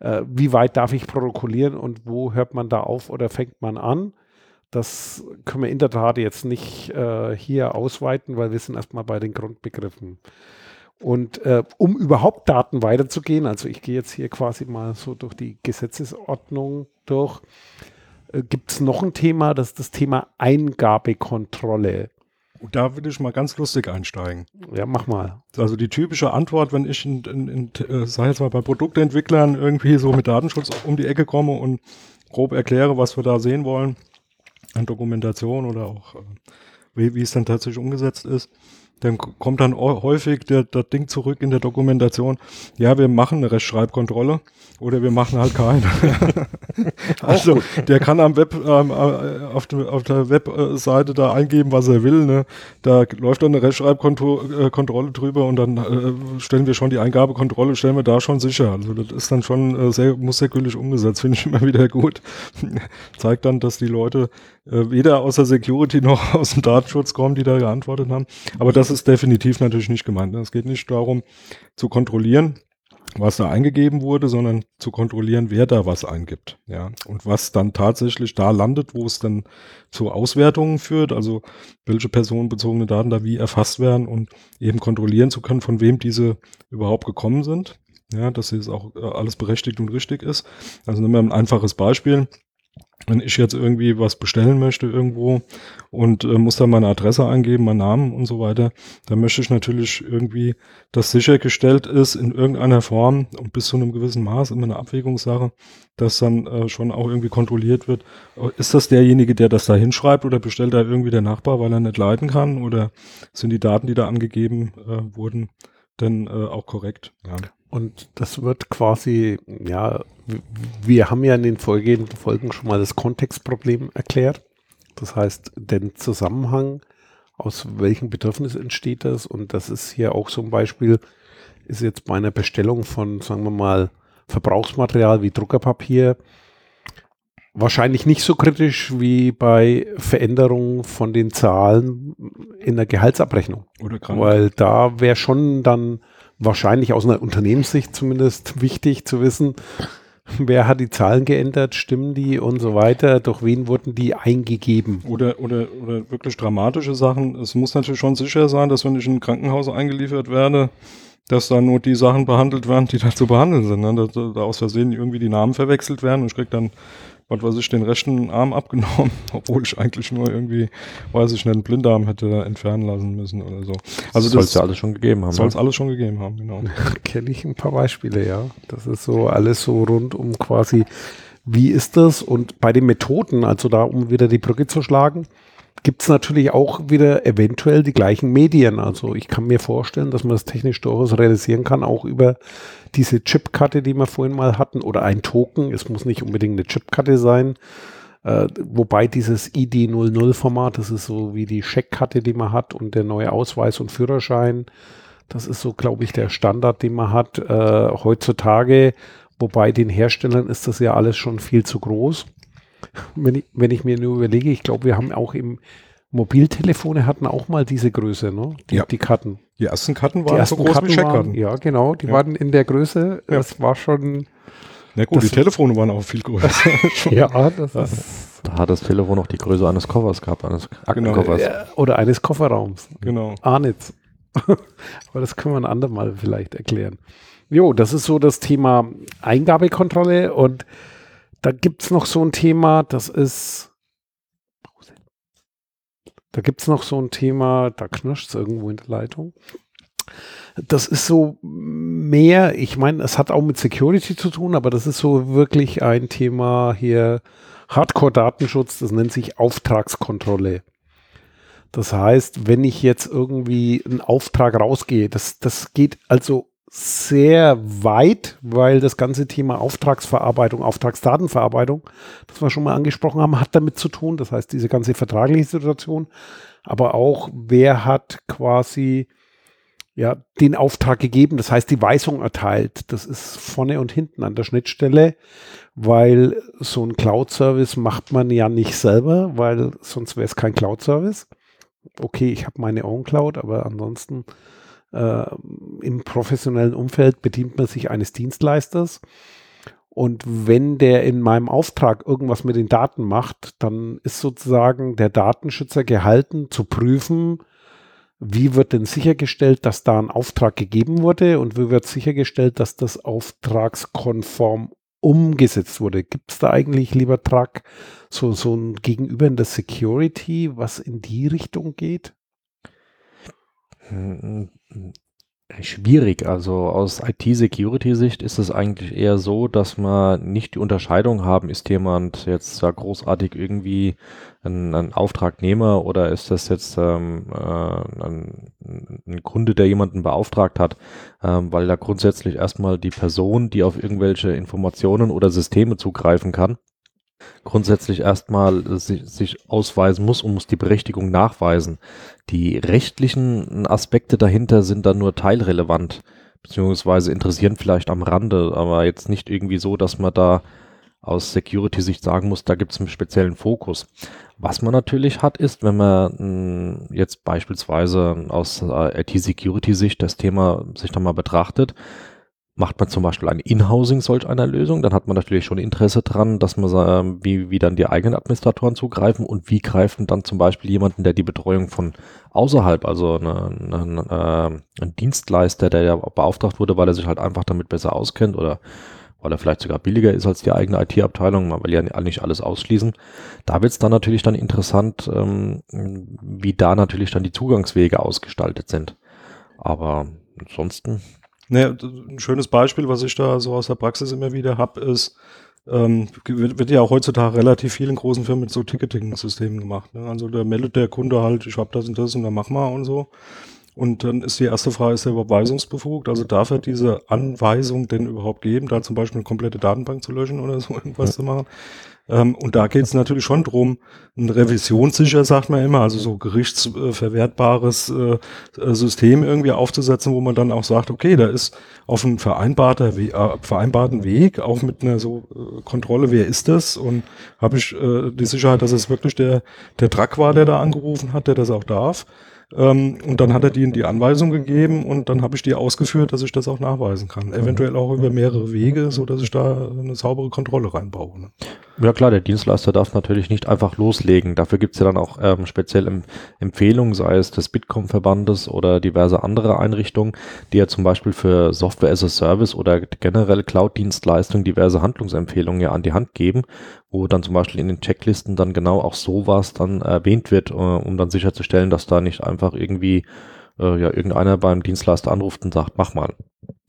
äh, wie weit darf ich protokollieren und wo hört man da auf oder fängt man an. Das können wir in der Tat jetzt nicht äh, hier ausweiten, weil wir sind erstmal bei den Grundbegriffen. Und äh, um überhaupt Daten weiterzugehen, also ich gehe jetzt hier quasi mal so durch die Gesetzesordnung durch, äh, gibt es noch ein Thema, das ist das Thema Eingabekontrolle.
Da würde ich mal ganz lustig einsteigen.
Ja, mach mal.
Also die typische Antwort, wenn ich, in, in, in, äh, sag jetzt mal bei Produktentwicklern irgendwie so mit Datenschutz um die Ecke komme und grob erkläre, was wir da sehen wollen, an Dokumentation oder auch, äh, wie, wie es dann tatsächlich umgesetzt ist, dann kommt dann häufig der, das Ding zurück in der Dokumentation. Ja, wir machen eine Rechtschreibkontrolle oder wir machen halt keine. *laughs* also der kann am Web ähm, äh, auf, dem, auf der Webseite da eingeben, was er will. Ne? Da läuft dann eine Rechtschreibkontrolle äh, drüber und dann äh, stellen wir schon die Eingabekontrolle, stellen wir da schon sicher. Also das ist dann schon äh, sehr, muss sehr gültig umgesetzt, *laughs* finde ich immer wieder gut. Zeigt dann, dass die Leute äh, weder aus der Security noch *laughs* aus dem Datenschutz kommen, die da geantwortet haben. Aber das ist definitiv natürlich nicht gemeint. Ne? Es geht nicht darum zu kontrollieren, was da eingegeben wurde, sondern zu kontrollieren, wer da was eingibt. Ja, und was dann tatsächlich da landet, wo es dann zu Auswertungen führt, also welche personenbezogene Daten da wie erfasst werden und eben kontrollieren zu können, von wem diese überhaupt gekommen sind. Ja, dass es auch äh, alles berechtigt und richtig ist. Also nehmen wir ein einfaches Beispiel. Wenn ich jetzt irgendwie was bestellen möchte irgendwo und äh, muss da meine Adresse eingeben, meinen Namen und so weiter, dann möchte ich natürlich irgendwie, dass sichergestellt ist in irgendeiner Form und bis zu einem gewissen Maß, immer eine Abwägungssache, dass dann äh, schon auch irgendwie kontrolliert wird, ist das derjenige, der das da hinschreibt oder bestellt da irgendwie der Nachbar, weil er nicht leiten kann oder sind die Daten, die da angegeben äh, wurden, denn äh, auch korrekt?
Ja. Und das wird quasi, ja, wir haben ja in den folgenden Folgen schon mal das Kontextproblem erklärt. Das heißt, den Zusammenhang, aus welchem Bedürfnis entsteht das. Und das ist hier auch so ein Beispiel, ist jetzt bei einer Bestellung von, sagen wir mal, Verbrauchsmaterial wie Druckerpapier wahrscheinlich nicht so kritisch wie bei Veränderungen von den Zahlen in der Gehaltsabrechnung. Oder Weil da wäre schon dann wahrscheinlich aus einer Unternehmenssicht zumindest wichtig zu wissen, wer hat die Zahlen geändert, stimmen die und so weiter, durch wen wurden die eingegeben.
Oder, oder, oder wirklich dramatische Sachen. Es muss natürlich schon sicher sein, dass wenn ich in ein Krankenhaus eingeliefert werde, dass da nur die Sachen behandelt werden, die da zu behandeln sind. Ne? Dass da aus Versehen irgendwie die Namen verwechselt werden und ich krieg dann was weiß ich, den rechten Arm abgenommen, *laughs* obwohl ich eigentlich nur irgendwie, weiß ich nicht, einen Blindarm hätte entfernen lassen müssen oder so.
Also soll es ja alles schon gegeben haben.
Soll es ne? alles schon gegeben haben, genau. *laughs*
Kenne ich ein paar Beispiele, ja. Das ist so alles so rund um quasi, wie ist das? Und bei den Methoden, also da, um wieder die Brücke zu schlagen, gibt es natürlich auch wieder eventuell die gleichen Medien. Also ich kann mir vorstellen, dass man das technisch durchaus realisieren kann, auch über diese Chipkarte, die wir vorhin mal hatten, oder ein Token. Es muss nicht unbedingt eine Chipkarte sein. Äh, wobei dieses ID00-Format, das ist so wie die Scheckkarte, die man hat und der neue Ausweis und Führerschein. Das ist so, glaube ich, der Standard, den man hat äh, heutzutage. Wobei den Herstellern ist das ja alles schon viel zu groß wenn ich, wenn ich mir nur überlege, ich glaube, wir haben auch im Mobiltelefone hatten auch mal diese Größe, ne? Die,
ja.
die Karten.
Die ersten Karten waren ersten so groß Karten wie Scheckkarten.
ja, genau, die ja. waren in der Größe. Ja. Das war schon.
Na gut, die Telefone waren auch viel größer. *laughs* *laughs*
ja, das ist. Da hat das Telefon noch die Größe eines Koffers gehabt, eines
Aktenkoffers. Genau. Oder eines Kofferraums.
Genau.
Arnitz. *laughs* Aber das können wir ein andermal vielleicht erklären. Jo, das ist so das Thema Eingabekontrolle und da gibt es noch so ein Thema, das ist. Da gibt es noch so ein Thema, da knirscht es irgendwo in der Leitung. Das ist so mehr, ich meine, es hat auch mit Security zu tun, aber das ist so wirklich ein Thema hier, Hardcore-Datenschutz, das nennt sich Auftragskontrolle. Das heißt, wenn ich jetzt irgendwie einen Auftrag rausgehe, das, das geht also sehr weit, weil das ganze Thema Auftragsverarbeitung, Auftragsdatenverarbeitung, das wir schon mal angesprochen haben, hat damit zu tun. Das heißt, diese ganze vertragliche Situation, aber auch, wer hat quasi ja, den Auftrag gegeben, das heißt, die Weisung erteilt. Das ist vorne und hinten an der Schnittstelle, weil so ein Cloud-Service macht man ja nicht selber, weil sonst wäre es kein Cloud-Service. Okay, ich habe meine Own Cloud, aber ansonsten äh, im professionellen Umfeld bedient man sich eines Dienstleisters. Und wenn der in meinem Auftrag irgendwas mit den Daten macht, dann ist sozusagen der Datenschützer gehalten zu prüfen, wie wird denn sichergestellt, dass da ein Auftrag gegeben wurde und wie wird sichergestellt, dass das auftragskonform umgesetzt wurde. Gibt es da eigentlich, lieber Truck, so, so ein Gegenüber in der Security, was in die Richtung geht?
Hm, Schwierig. Also aus IT-Security-Sicht ist es eigentlich eher so, dass man nicht die Unterscheidung haben, ist jemand jetzt da großartig irgendwie ein, ein Auftragnehmer oder ist das jetzt ähm, äh, ein, ein, Kunde, der jemanden beauftragt hat, ähm, weil da grundsätzlich erstmal die Person, die auf irgendwelche Informationen oder Systeme zugreifen kann, grundsätzlich erstmal äh, sich, sich ausweisen muss und muss die Berechtigung nachweisen. Die rechtlichen Aspekte dahinter sind dann nur teilrelevant, beziehungsweise interessieren vielleicht am Rande, aber jetzt nicht irgendwie so, dass man da aus Security-Sicht sagen muss, da gibt es einen speziellen Fokus. Was man natürlich hat, ist, wenn man mh, jetzt beispielsweise aus äh, IT-Security-Sicht das Thema sich da mal betrachtet, Macht man zum Beispiel ein Inhousing solch einer Lösung, dann hat man natürlich schon Interesse dran, dass man, äh, wie, wie dann die eigenen Administratoren zugreifen und wie greifen dann zum Beispiel jemanden, der die Betreuung von außerhalb, also eine, eine, äh, ein Dienstleister, der ja beauftragt wurde, weil er sich halt einfach damit besser auskennt oder weil er vielleicht sogar billiger ist als die eigene IT-Abteilung, man will ja nicht alles ausschließen. Da wird es dann natürlich dann interessant, ähm, wie da natürlich dann die Zugangswege ausgestaltet sind. Aber ansonsten.
Naja, ein schönes Beispiel, was ich da so aus der Praxis immer wieder habe, ist, ähm, wird, wird, ja auch heutzutage relativ vielen großen Firmen mit so Ticketing-Systemen gemacht. Ne? Also da meldet der Kunde halt, ich habe das und das und dann mach mal und so. Und dann ist die erste Frage, ist der überweisungsbefugt? Also darf er diese Anweisung denn überhaupt geben, da zum Beispiel eine komplette Datenbank zu löschen oder so *laughs* irgendwas ja. zu machen? Ähm, und da geht es natürlich schon drum, ein revisionssicher, sagt man immer, also so gerichtsverwertbares äh, äh, System irgendwie aufzusetzen, wo man dann auch sagt, okay, da ist auf einem vereinbarter We äh, vereinbarten Weg, auch mit einer so äh, Kontrolle, wer ist das? Und habe ich äh, die Sicherheit, dass es wirklich der, der Truck war, der da angerufen hat, der das auch darf. Ähm, und dann hat er die die Anweisung gegeben und dann habe ich die ausgeführt, dass ich das auch nachweisen kann. Eventuell auch über mehrere Wege, so dass ich da eine saubere Kontrolle reinbaue. Ne?
Ja klar, der Dienstleister darf natürlich nicht einfach loslegen. Dafür gibt es ja dann auch ähm, speziell em Empfehlungen, sei es des Bitkom-Verbandes oder diverse andere Einrichtungen, die ja zum Beispiel für Software as a Service oder generell Cloud-Dienstleistungen diverse Handlungsempfehlungen ja an die Hand geben, wo dann zum Beispiel in den Checklisten dann genau auch sowas dann erwähnt wird, äh, um dann sicherzustellen, dass da nicht einfach irgendwie äh, ja irgendeiner beim Dienstleister anruft und sagt, mach mal.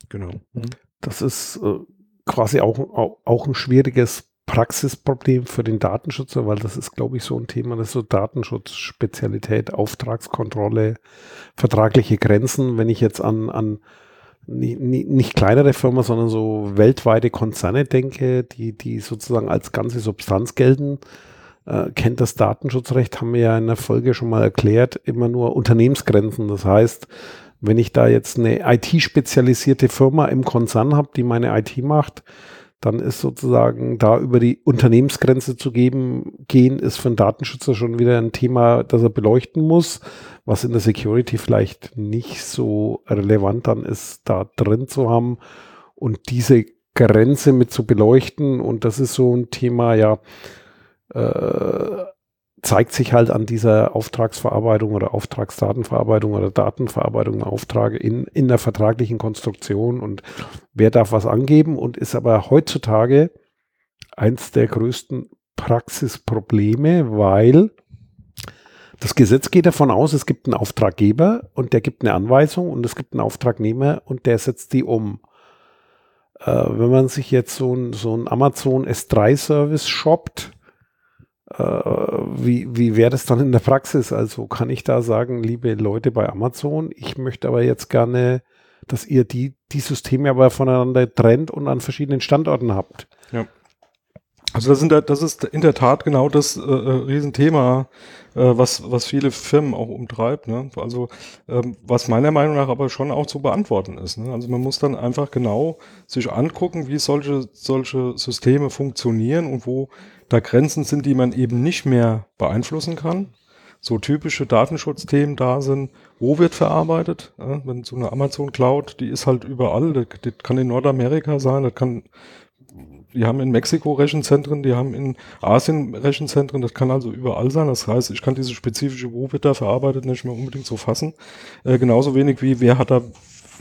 Genau. Mhm. Das ist äh, quasi auch, auch, auch ein schwieriges Praxisproblem für den Datenschützer, weil das ist, glaube ich, so ein Thema, das ist so Datenschutz-Spezialität, Auftragskontrolle, vertragliche Grenzen. Wenn ich jetzt an, an nicht, nicht kleinere Firmen, sondern so weltweite Konzerne denke, die, die sozusagen als ganze Substanz gelten, äh, kennt das Datenschutzrecht, haben wir ja in der Folge schon mal erklärt, immer nur Unternehmensgrenzen. Das heißt, wenn ich da jetzt eine IT-spezialisierte Firma im Konzern habe, die meine IT macht, dann ist sozusagen da über die Unternehmensgrenze zu geben, gehen, ist für einen Datenschützer schon wieder ein Thema, das er beleuchten muss, was in der Security vielleicht nicht so relevant dann ist, da drin zu haben und diese Grenze mit zu beleuchten. Und das ist so ein Thema, ja, äh, zeigt sich halt an dieser Auftragsverarbeitung oder Auftragsdatenverarbeitung oder Datenverarbeitung im Auftrag in, in der vertraglichen Konstruktion und wer darf was angeben und ist aber heutzutage eins der größten Praxisprobleme, weil das Gesetz geht davon aus, es gibt einen Auftraggeber und der gibt eine Anweisung und es gibt einen Auftragnehmer und der setzt die um. Äh, wenn man sich jetzt so ein, so Amazon S3-Service shoppt, wie, wie wäre das dann in der Praxis? Also kann ich da sagen, liebe Leute bei Amazon, ich möchte aber jetzt gerne, dass ihr die, die Systeme aber voneinander trennt und an verschiedenen Standorten habt.
Ja. Also das, sind, das ist in der Tat genau das äh, äh, Riesenthema, äh, was, was viele Firmen auch umtreibt. Ne? Also ähm, was meiner Meinung nach aber schon auch zu beantworten ist. Ne? Also man muss dann einfach genau sich angucken, wie solche, solche Systeme funktionieren und wo da Grenzen sind, die man eben nicht mehr beeinflussen kann. So typische Datenschutzthemen da sind, wo wird verarbeitet? Ja, wenn so eine Amazon Cloud, die ist halt überall, das, das kann in Nordamerika sein, das kann die haben in Mexiko Rechenzentren, die haben in Asien Rechenzentren, das kann also überall sein. Das heißt, ich kann diese spezifische, wo wird da verarbeitet, nicht mehr unbedingt so fassen. Äh, genauso wenig wie wer hat da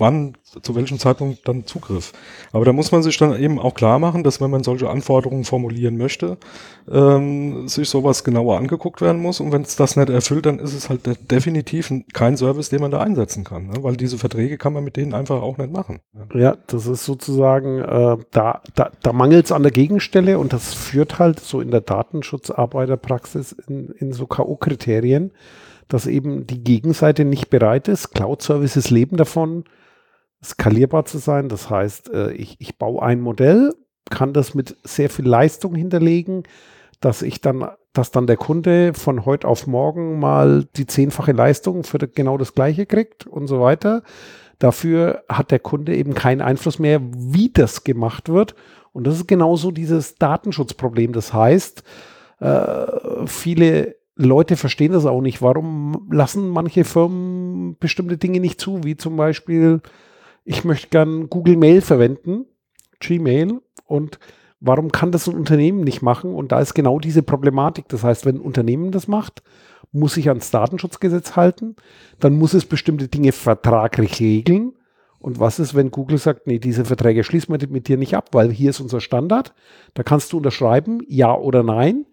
wann, zu welchem Zeitpunkt dann Zugriff. Aber da muss man sich dann eben auch klar machen, dass wenn man solche Anforderungen formulieren möchte, ähm, sich sowas genauer angeguckt werden muss. Und wenn es das nicht erfüllt, dann ist es halt definitiv kein Service, den man da einsetzen kann. Ne? Weil diese Verträge kann man mit denen einfach auch nicht machen.
Ja, ja das ist sozusagen, äh, da, da, da mangelt es an der Gegenstelle und das führt halt so in der Datenschutzarbeiterpraxis in, in so K.O.-Kriterien dass eben die Gegenseite nicht bereit ist. Cloud-Services leben davon, skalierbar zu sein. Das heißt, äh, ich, ich baue ein Modell, kann das mit sehr viel Leistung hinterlegen, dass ich dann, dass dann der Kunde von heute auf morgen mal die zehnfache Leistung für genau das Gleiche kriegt und so weiter. Dafür hat der Kunde eben keinen Einfluss mehr, wie das gemacht wird. Und das ist genauso dieses Datenschutzproblem. Das heißt, äh, viele Leute verstehen das auch nicht. Warum lassen manche Firmen bestimmte Dinge nicht zu, wie zum Beispiel ich möchte gern Google Mail verwenden, Gmail, und warum kann das ein Unternehmen nicht machen? Und da ist genau diese Problematik. Das heißt, wenn ein Unternehmen das macht, muss sich ans Datenschutzgesetz halten, dann muss es bestimmte Dinge vertraglich regeln Und was ist, wenn Google sagt, nee, diese Verträge schließen wir mit dir nicht ab, weil hier ist unser Standard. Da kannst du unterschreiben, ja oder nein,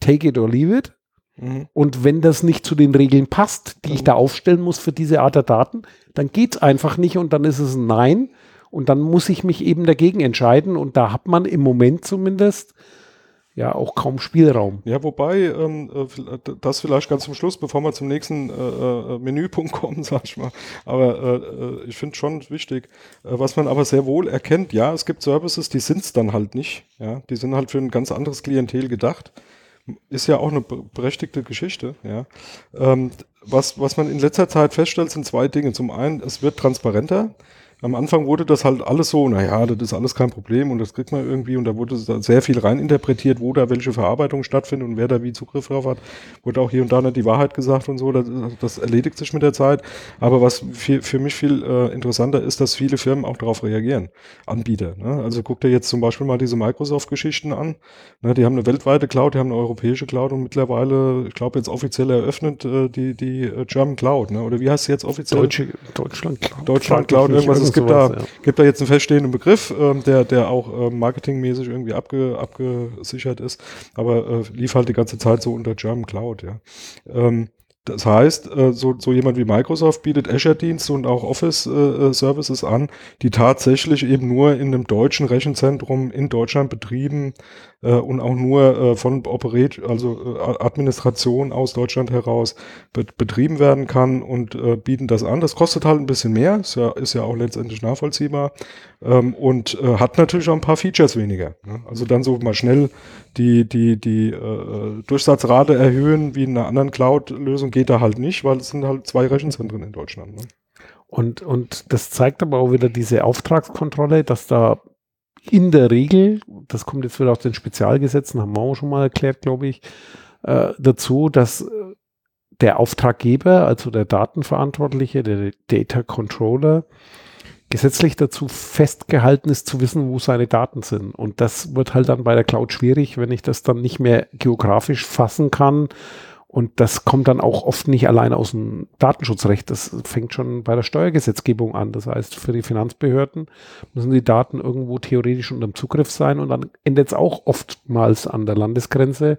take it or leave it. Mhm. Und wenn das nicht zu den Regeln passt, die ich da aufstellen muss für diese Art der Daten, dann geht es einfach nicht und dann ist es ein Nein. Und dann muss ich mich eben dagegen entscheiden. Und da hat man im Moment zumindest ja auch kaum Spielraum.
Ja, wobei, ähm, äh, das vielleicht ganz zum Schluss, bevor wir zum nächsten äh, äh Menüpunkt *laughs* kommen, sag ich mal. Aber äh, äh ich finde schon wichtig, äh, was man aber sehr wohl erkennt, ja, es gibt Services, die sind es dann halt nicht. Ja, die sind halt für ein ganz anderes Klientel gedacht. Ist ja auch eine berechtigte Geschichte, ja. Ähm, was, was man in letzter Zeit feststellt, sind zwei Dinge. Zum einen, es wird transparenter am Anfang wurde das halt alles so, naja, das ist alles kein Problem und das kriegt man irgendwie und da wurde sehr viel reininterpretiert, wo da welche Verarbeitung stattfindet und wer da wie Zugriff drauf hat. Wurde auch hier und da nicht die Wahrheit gesagt und so, das, das erledigt sich mit der Zeit. Aber was für, für mich viel äh, interessanter ist, dass viele Firmen auch darauf reagieren, Anbieter. Ne? Also guck dir jetzt zum Beispiel mal diese Microsoft-Geschichten an. Ne? Die haben eine weltweite Cloud, die haben eine europäische Cloud und mittlerweile, ich glaube jetzt offiziell eröffnet, äh, die, die äh, German Cloud, ne? oder wie heißt sie jetzt offiziell?
Deutsche, Deutschland
Cloud. Deutschland Cloud, irgendwas gibt, sowas, da, ja. gibt da jetzt einen feststehenden Begriff, ähm, der, der auch ähm, marketingmäßig irgendwie abge, abgesichert ist, aber äh, lief halt die ganze Zeit so unter German Cloud, ja. Ähm, das heißt, äh, so, so jemand wie Microsoft bietet Azure-Dienste und auch Office-Services äh, an, die tatsächlich eben nur in einem deutschen Rechenzentrum in Deutschland betrieben äh, und auch nur äh, von Operate, also äh, Administration aus Deutschland heraus be betrieben werden kann und äh, bieten das an. Das kostet halt ein bisschen mehr, ist ja, ist ja auch letztendlich nachvollziehbar ähm, und äh, hat natürlich auch ein paar Features weniger. Ne? Also dann so mal schnell die, die, die äh, Durchsatzrate erhöhen wie in einer anderen Cloud-Lösung geht da halt nicht, weil es sind halt zwei Rechenzentren in Deutschland. Ne?
Und, und das zeigt aber auch wieder diese Auftragskontrolle, dass da in der Regel, das kommt jetzt wieder aus den Spezialgesetzen, haben wir auch schon mal erklärt, glaube ich, äh, dazu, dass äh, der Auftraggeber, also der Datenverantwortliche, der Data Controller, gesetzlich dazu festgehalten ist, zu wissen, wo seine Daten sind. Und das wird halt dann bei der Cloud schwierig, wenn ich das dann nicht mehr geografisch fassen kann und das kommt dann auch oft nicht allein aus dem Datenschutzrecht. Das fängt schon bei der Steuergesetzgebung an. Das heißt, für die Finanzbehörden müssen die Daten irgendwo theoretisch unter dem Zugriff sein und dann endet es auch oftmals an der Landesgrenze.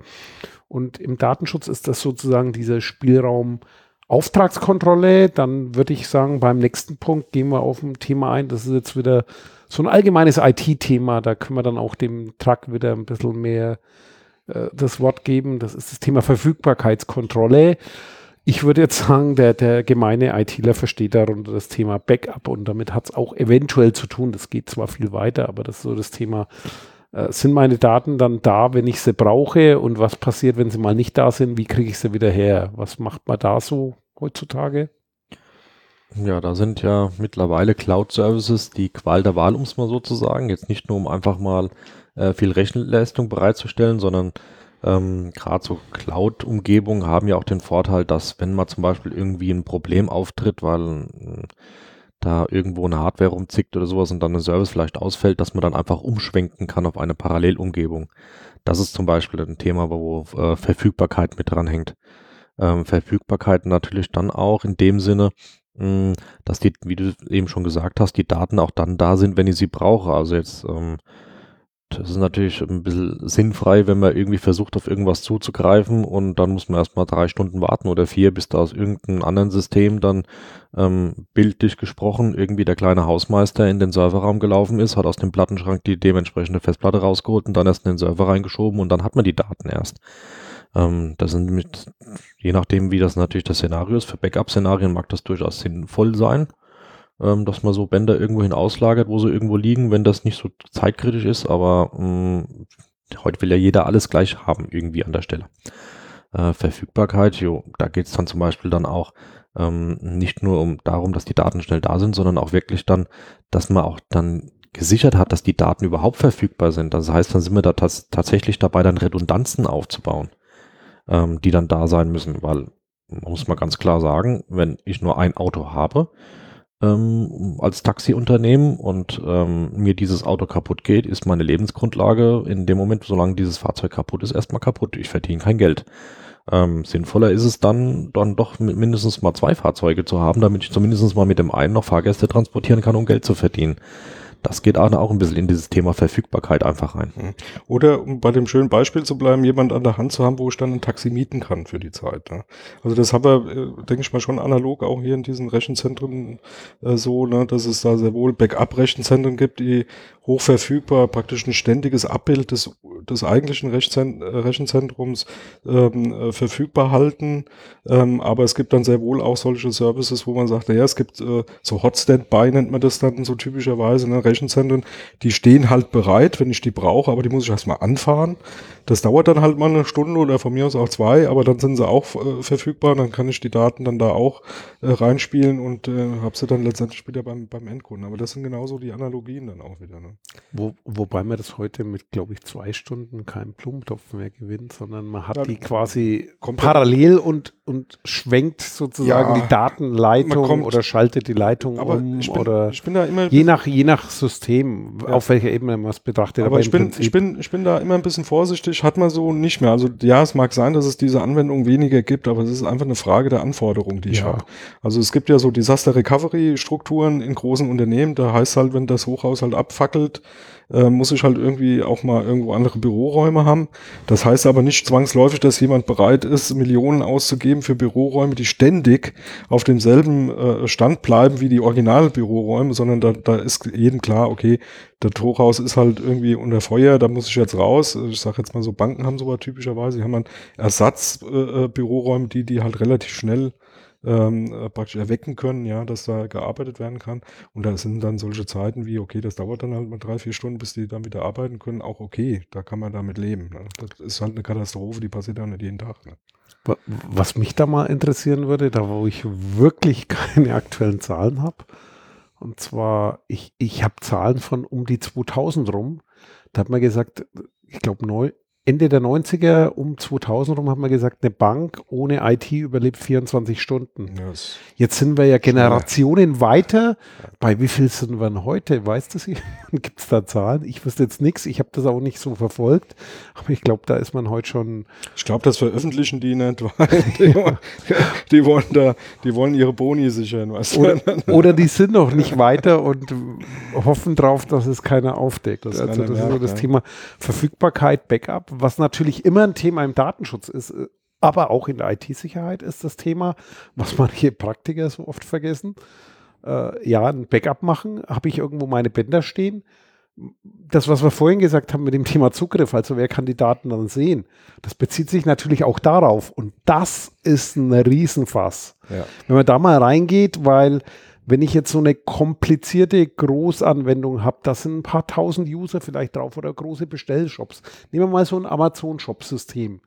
Und im Datenschutz ist das sozusagen dieser Spielraum Auftragskontrolle. Dann würde ich sagen, beim nächsten Punkt gehen wir auf ein Thema ein. Das ist jetzt wieder so ein allgemeines IT-Thema. Da können wir dann auch dem Truck wieder ein bisschen mehr äh, das Wort geben. Das ist das Thema Verfügbarkeitskontrolle. Ich würde jetzt sagen, der, der gemeine ITler versteht darunter das Thema Backup und damit hat es auch eventuell zu tun. Das geht zwar viel weiter, aber das ist so das Thema, äh, sind meine Daten dann da, wenn ich sie brauche und was passiert, wenn sie mal nicht da sind? Wie kriege ich sie wieder her? Was macht man da so heutzutage?
Ja, da sind ja mittlerweile Cloud-Services die Qual der Wahl, um es mal so zu sagen. Jetzt nicht nur, um einfach mal äh, viel Rechenleistung bereitzustellen, sondern ähm, gerade so Cloud-Umgebungen haben ja auch den Vorteil, dass wenn mal zum Beispiel irgendwie ein Problem auftritt, weil äh, da irgendwo eine Hardware rumzickt oder sowas und dann ein Service vielleicht ausfällt, dass man dann einfach umschwenken kann auf eine Parallelumgebung. Das ist zum Beispiel ein Thema, wo äh, Verfügbarkeit mit dran hängt. Ähm, Verfügbarkeit natürlich dann auch in dem Sinne, mh, hm, dass die, wie du eben schon gesagt hast, die Daten auch dann da sind, wenn ich sie brauche. Also jetzt ähm, das ist natürlich ein bisschen sinnfrei, wenn man irgendwie versucht, auf irgendwas zuzugreifen und dann muss man erstmal drei Stunden warten oder vier, bis da aus irgendeinem anderen System dann ähm, bildlich gesprochen irgendwie der kleine Hausmeister in den Serverraum gelaufen ist, hat aus dem Plattenschrank die dementsprechende Festplatte rausgeholt und dann erst in den Server reingeschoben und dann hat man die Daten erst. Ähm, das sind mit, je nachdem, wie das natürlich das Szenario ist, für Backup-Szenarien mag das durchaus sinnvoll sein ähm, dass man so Bänder irgendwohin auslagert, wo sie irgendwo liegen, wenn das nicht so zeitkritisch ist, aber mh, mm, heute will ja jeder alles gleich haben, irgendwie an der Stelle. Äh, Verfügbarkeit, jo, da geht es dann zum Beispiel dann auch ähm, nicht nur um darum, dass die Daten schnell da sind, sondern auch wirklich dann, dass man auch dann gesichert hat, dass die Daten überhaupt verfügbar sind. Das heißt, dann sind wir da tatsächlich dabei, dann Redundanzen aufzubauen, ähm, die dann da sein müssen, weil man muss mal ganz klar sagen, wenn ich nur ein Auto habe, ähm, als Taxiunternehmen und ähm, mir dieses Auto kaputt geht, ist meine Lebensgrundlage in dem Moment, solange dieses Fahrzeug kaputt ist, erstmal kaputt. Ich verdiene kein Geld. Ähm, sinnvoller ist es dann, dann doch mindestens mal zwei Fahrzeuge zu haben, damit ich zumindest mal mit dem einen noch Fahrgäste transportieren kann, um Geld zu verdienen. Das geht auch, auch ein bisschen in dieses Thema Verfügbarkeit einfach rein.
Mhm. Oder um bei dem schönen Beispiel zu bleiben, jemand an der Hand zu haben, wo ich dann ein Taxi mieten kann für die Zeit. Ne? Also das haben wir, äh, denke ich mal, schon analog auch hier in diesen Rechenzentren äh, so, ne, dass es da sehr wohl Backup-Rechenzentren gibt, die hochverfügbar praktisch ein ständiges Abbild des, des eigentlichen Rechenzent Rechenzentrums ähm, äh, verfügbar halten. Ähm, aber es gibt dann sehr wohl auch solche Services, wo man sagt, naja, es gibt äh, so Hot Standby nennt man das dann so typischerweise, ne, Rechenzentren, die stehen halt bereit, wenn ich die brauche, aber die muss ich erstmal anfahren. Das dauert dann halt mal eine Stunde oder von mir aus auch zwei, aber dann sind sie auch äh, verfügbar, dann kann ich die Daten dann da auch äh, reinspielen und äh, habe sie dann letztendlich wieder beim, beim Endkunden. Aber das sind genauso die Analogien dann auch wieder. Ne?
Wo, wobei man das heute mit, glaube ich, zwei Stunden keinen Blumentopf mehr gewinnt, sondern man hat ja, die quasi parallel und, und schwenkt sozusagen ja, die Datenleitung kommt, oder schaltet die Leitung um
ich bin,
oder
ich bin da immer
je nach, je nach System, ja. auf welcher Ebene man es betrachtet.
Aber, aber ich, bin, ich, bin, ich bin da immer ein bisschen vorsichtig, hat man so nicht mehr. Also ja, es mag sein, dass es diese Anwendung weniger gibt, aber es ist einfach eine Frage der Anforderungen, die ich habe. Also es gibt ja so Disaster Recovery Strukturen in großen Unternehmen, da heißt halt, wenn das Hochhaus halt abfackelt, äh, muss ich halt irgendwie auch mal irgendwo andere Büroräume haben. Das heißt aber nicht zwangsläufig, dass jemand bereit ist, Millionen auszugeben für Büroräume, die ständig auf demselben äh, Stand bleiben wie die Originalbüroräume, sondern da, da ist jedem klar, okay, das Hochhaus ist halt irgendwie unter Feuer, da muss ich jetzt raus. Ich sage jetzt mal so, Banken haben sowas typischerweise, die haben dann Ersatzbüroräume, äh, äh die, die halt relativ schnell ähm, äh, praktisch erwecken können, ja, dass da gearbeitet werden kann. Und da sind dann solche Zeiten wie, okay, das dauert dann halt mal drei, vier Stunden, bis die dann wieder arbeiten können, auch okay, da kann man damit leben. Ne? Das ist halt eine Katastrophe, die passiert ja nicht jeden Tag. Ne?
Was mich da mal interessieren würde, da wo ich wirklich *laughs* keine aktuellen Zahlen habe, und zwar, ich, ich habe Zahlen von um die 2000 rum, da hat man gesagt, ich glaube, Ende der 90er um 2000 rum hat man gesagt, eine Bank ohne IT überlebt 24 Stunden. Yes. Jetzt sind wir ja Generationen weiter. Bei wie viel sind wir denn heute? Weißt du sie? *laughs* Gibt es da Zahlen? Ich wüsste jetzt nichts. Ich habe das auch nicht so verfolgt. Aber ich glaube, da ist man heute schon.
Ich glaube, das veröffentlichen die nicht, weil *laughs* die, ja. die, wollen da, die wollen ihre Boni sichern. Weißt
oder, oder die sind noch nicht weiter und hoffen drauf, dass es keiner aufdeckt. Das also das merkt, ist so das ja. Thema Verfügbarkeit, Backup was natürlich immer ein Thema im Datenschutz ist, äh, aber auch in der IT-Sicherheit ist das Thema, was *laughs* manche Praktiker so oft vergessen. Äh, ja, ein Backup machen, habe ich irgendwo meine Bänder stehen. Das, was wir vorhin gesagt haben mit dem Thema Zugriff, also wer kann die Daten dann sehen, das bezieht sich natürlich auch darauf. Und das ist ein Riesenfass. Ja. Wenn man da mal reingeht, weil wenn ich jetzt so eine komplizierte Großanwendung habe, da sind ein paar tausend User vielleicht drauf oder große Bestellshops. Nehmen wir mal so ein Amazon-Shop-System.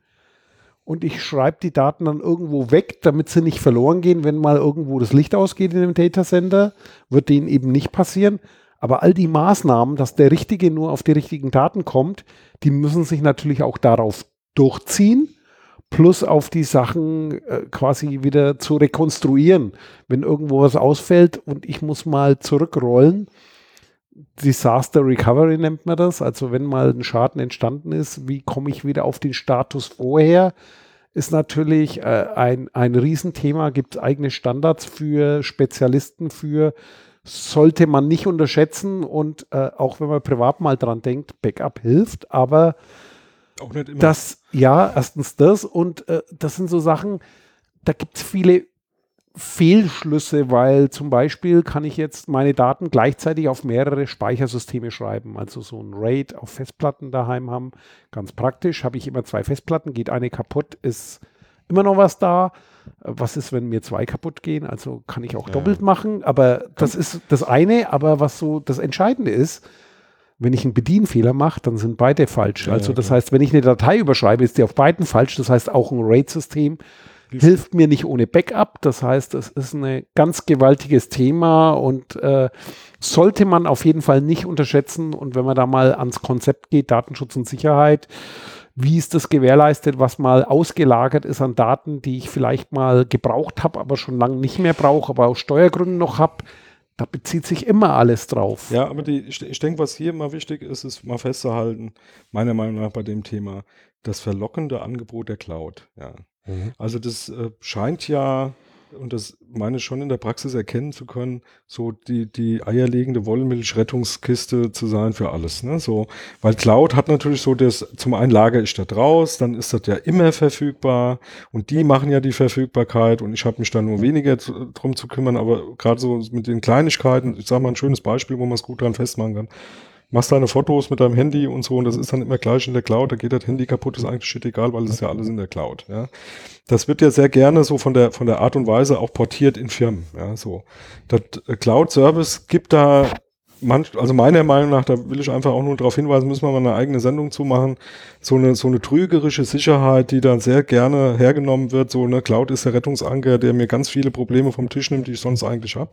Und ich schreibe die Daten dann irgendwo weg, damit sie nicht verloren gehen, wenn mal irgendwo das Licht ausgeht in dem Datacenter. Wird denen eben nicht passieren. Aber all die Maßnahmen, dass der Richtige nur auf die richtigen Daten kommt, die müssen sich natürlich auch darauf durchziehen plus auf die Sachen äh, quasi wieder zu rekonstruieren. Wenn irgendwo was ausfällt und ich muss mal zurückrollen, Disaster Recovery nennt man das, also wenn mal ein Schaden entstanden ist, wie komme ich wieder auf den Status vorher, ist natürlich äh, ein, ein Riesenthema, gibt es eigene Standards für Spezialisten für, sollte man nicht unterschätzen und äh, auch wenn man privat mal dran denkt, Backup hilft, aber auch nicht immer. Das, ja, erstens das und äh, das sind so Sachen, da gibt es viele Fehlschlüsse, weil zum Beispiel kann ich jetzt meine Daten gleichzeitig auf mehrere Speichersysteme schreiben. Also so ein RAID auf Festplatten daheim haben. Ganz praktisch. Habe ich immer zwei Festplatten, geht eine kaputt, ist immer noch was da. Was ist, wenn mir zwei kaputt gehen? Also kann ich auch ja. doppelt machen. Aber das ist das eine. Aber was so das Entscheidende ist, wenn ich einen Bedienfehler mache, dann sind beide falsch. Ja, also das ja. heißt, wenn ich eine Datei überschreibe, ist die auf beiden falsch. Das heißt, auch ein RAID-System hilft mir nicht ohne Backup. Das heißt, es ist ein ganz gewaltiges Thema und äh, sollte man auf jeden Fall nicht unterschätzen. Und wenn man da mal ans Konzept geht, Datenschutz und Sicherheit, wie ist das gewährleistet, was mal ausgelagert ist an Daten, die ich vielleicht mal gebraucht habe, aber schon lange nicht mehr brauche, aber aus Steuergründen noch habe da bezieht sich immer alles drauf.
Ja, aber die, ich, ich denke, was hier immer wichtig ist, ist mal festzuhalten, meiner Meinung nach bei dem Thema, das verlockende Angebot der Cloud. Ja. Mhm. Also das äh, scheint ja und das meine ich schon in der Praxis erkennen zu können, so die, die eierlegende Wollmilch-Rettungskiste zu sein für alles. Ne? So, weil Cloud hat natürlich so das, zum einen lagere ich da draus, dann ist das ja immer verfügbar und die machen ja die Verfügbarkeit und ich habe mich da nur weniger zu, drum zu kümmern, aber gerade so mit den Kleinigkeiten, ich sage mal ein schönes Beispiel, wo man es gut dran festmachen kann machst deine Fotos mit deinem Handy und so und das ist dann immer gleich in der Cloud, da geht das Handy kaputt, ist eigentlich shit egal, weil es ist ja alles in der Cloud. Ja. Das wird ja sehr gerne so von der, von der Art und Weise auch portiert in Firmen. Ja, so. Das äh, Cloud-Service gibt da manch, also meiner Meinung nach, da will ich einfach auch nur darauf hinweisen, müssen wir mal eine eigene Sendung zu machen, so eine, so eine trügerische Sicherheit, die dann sehr gerne hergenommen wird, so eine Cloud ist der Rettungsanker, der mir ganz viele Probleme vom Tisch nimmt, die ich sonst eigentlich habe.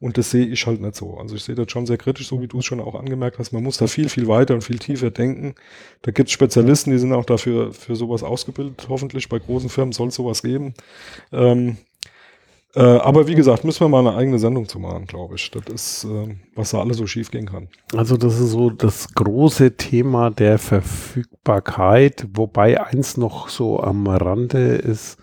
Und das sehe ich halt nicht so. Also ich sehe das schon sehr kritisch, so wie du es schon auch angemerkt hast. Man muss da viel, viel weiter und viel tiefer denken. Da gibt es Spezialisten, die sind auch dafür für sowas ausgebildet. Hoffentlich bei großen Firmen soll es sowas geben. Ähm, äh, aber wie gesagt, müssen wir mal eine eigene Sendung zu machen, glaube ich. Das ist, äh, was da alles so schief gehen kann.
Also das ist so das große Thema der Verfügbarkeit, wobei eins noch so am Rande ist,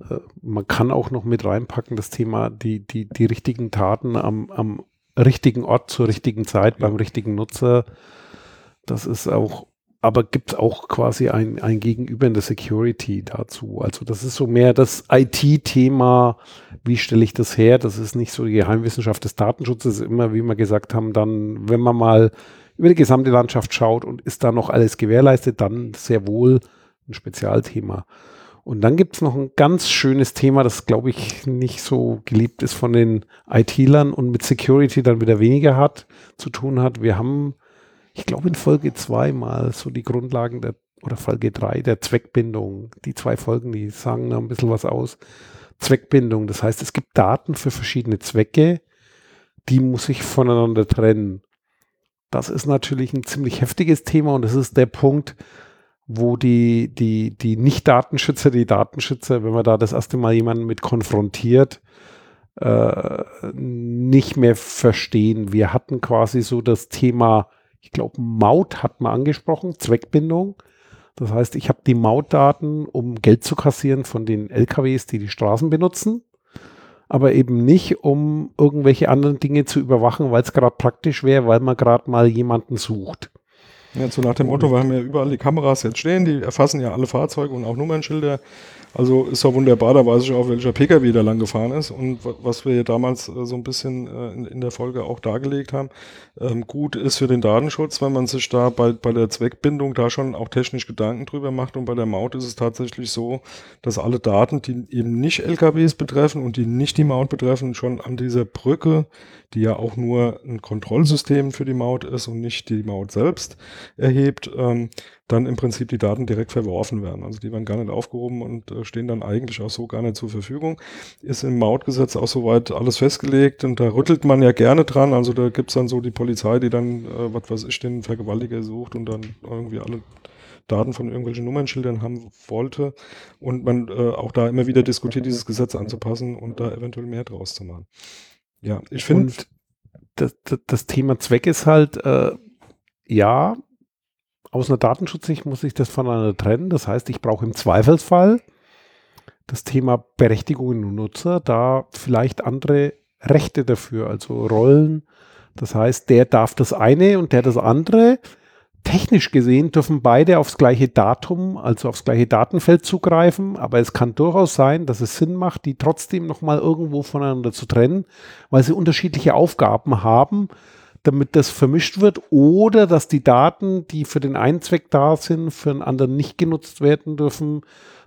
äh, man kann auch noch mit reinpacken, das Thema, die, die, die richtigen Taten am, am richtigen Ort zur richtigen Zeit beim richtigen Nutzer. Das ist auch aber gibt es auch quasi ein, ein Gegenüber in der Security dazu. Also das ist so mehr das IT-Thema, wie stelle ich das her? Das ist nicht so die Geheimwissenschaft des Datenschutzes, immer wie wir gesagt haben, dann, wenn man mal über die gesamte Landschaft schaut und ist da noch alles gewährleistet, dann sehr wohl ein Spezialthema. Und dann gibt es noch ein ganz schönes Thema, das glaube ich nicht so geliebt ist von den IT-Lern und mit Security dann wieder weniger hat, zu tun hat. Wir haben ich glaube in Folge 2 mal so die Grundlagen der, oder Folge 3 der Zweckbindung. Die zwei Folgen, die sagen da ein bisschen was aus. Zweckbindung, das heißt, es gibt Daten für verschiedene Zwecke, die muss ich voneinander trennen. Das ist natürlich ein ziemlich heftiges Thema und das ist der Punkt, wo die, die, die Nicht-Datenschützer, die Datenschützer, wenn man da das erste Mal jemanden mit konfrontiert, äh, nicht mehr verstehen. Wir hatten quasi so das Thema ich glaube, Maut hat man angesprochen, Zweckbindung. Das heißt, ich habe die Mautdaten, um Geld zu kassieren von den LKWs, die die Straßen benutzen, aber eben nicht, um irgendwelche anderen Dinge zu überwachen, weil es gerade praktisch wäre, weil man gerade mal jemanden sucht.
Ja, so nach dem Motto, wir haben ja überall die Kameras jetzt stehen, die erfassen ja alle Fahrzeuge und auch Nummernschilder. Also ist ja wunderbar, da weiß ich auch, welcher Pkw da lang gefahren ist. Und was wir damals äh, so ein bisschen äh, in, in, der Folge auch dargelegt haben, ähm, gut ist für den Datenschutz, wenn man sich da bei, bei der Zweckbindung da schon auch technisch Gedanken drüber macht. Und bei der Maut ist es tatsächlich so, dass alle Daten, die eben nicht LKWs betreffen und die nicht die Maut betreffen, schon an dieser Brücke, die ja auch nur ein Kontrollsystem für die Maut ist und nicht die Maut selbst erhebt, ähm, dann im Prinzip die Daten direkt verworfen werden. Also die werden gar nicht aufgehoben und äh, stehen dann eigentlich auch so gar nicht zur Verfügung. Ist im Mautgesetz auch soweit alles festgelegt und da rüttelt man ja gerne dran. Also da gibt's dann so die Polizei, die dann, äh, was weiß ich, den Vergewaltiger sucht und dann irgendwie alle Daten von irgendwelchen Nummernschildern haben wollte und man äh, auch da immer wieder diskutiert, dieses Gesetz anzupassen und da eventuell mehr draus zu machen.
Ja, ich finde. Das, das, das, Thema Zweck ist halt, äh, ja, aus einer Datenschutzsicht muss ich das voneinander trennen. Das heißt, ich brauche im Zweifelsfall das Thema Berechtigungen und Nutzer, da vielleicht andere Rechte dafür, also Rollen. Das heißt, der darf das eine und der das andere. Technisch gesehen dürfen beide aufs gleiche Datum, also aufs gleiche Datenfeld zugreifen, aber es kann durchaus sein, dass es Sinn macht, die trotzdem nochmal irgendwo voneinander zu trennen, weil sie unterschiedliche Aufgaben haben, damit das vermischt wird oder dass die Daten, die für den einen Zweck da sind, für einen anderen nicht genutzt werden dürfen.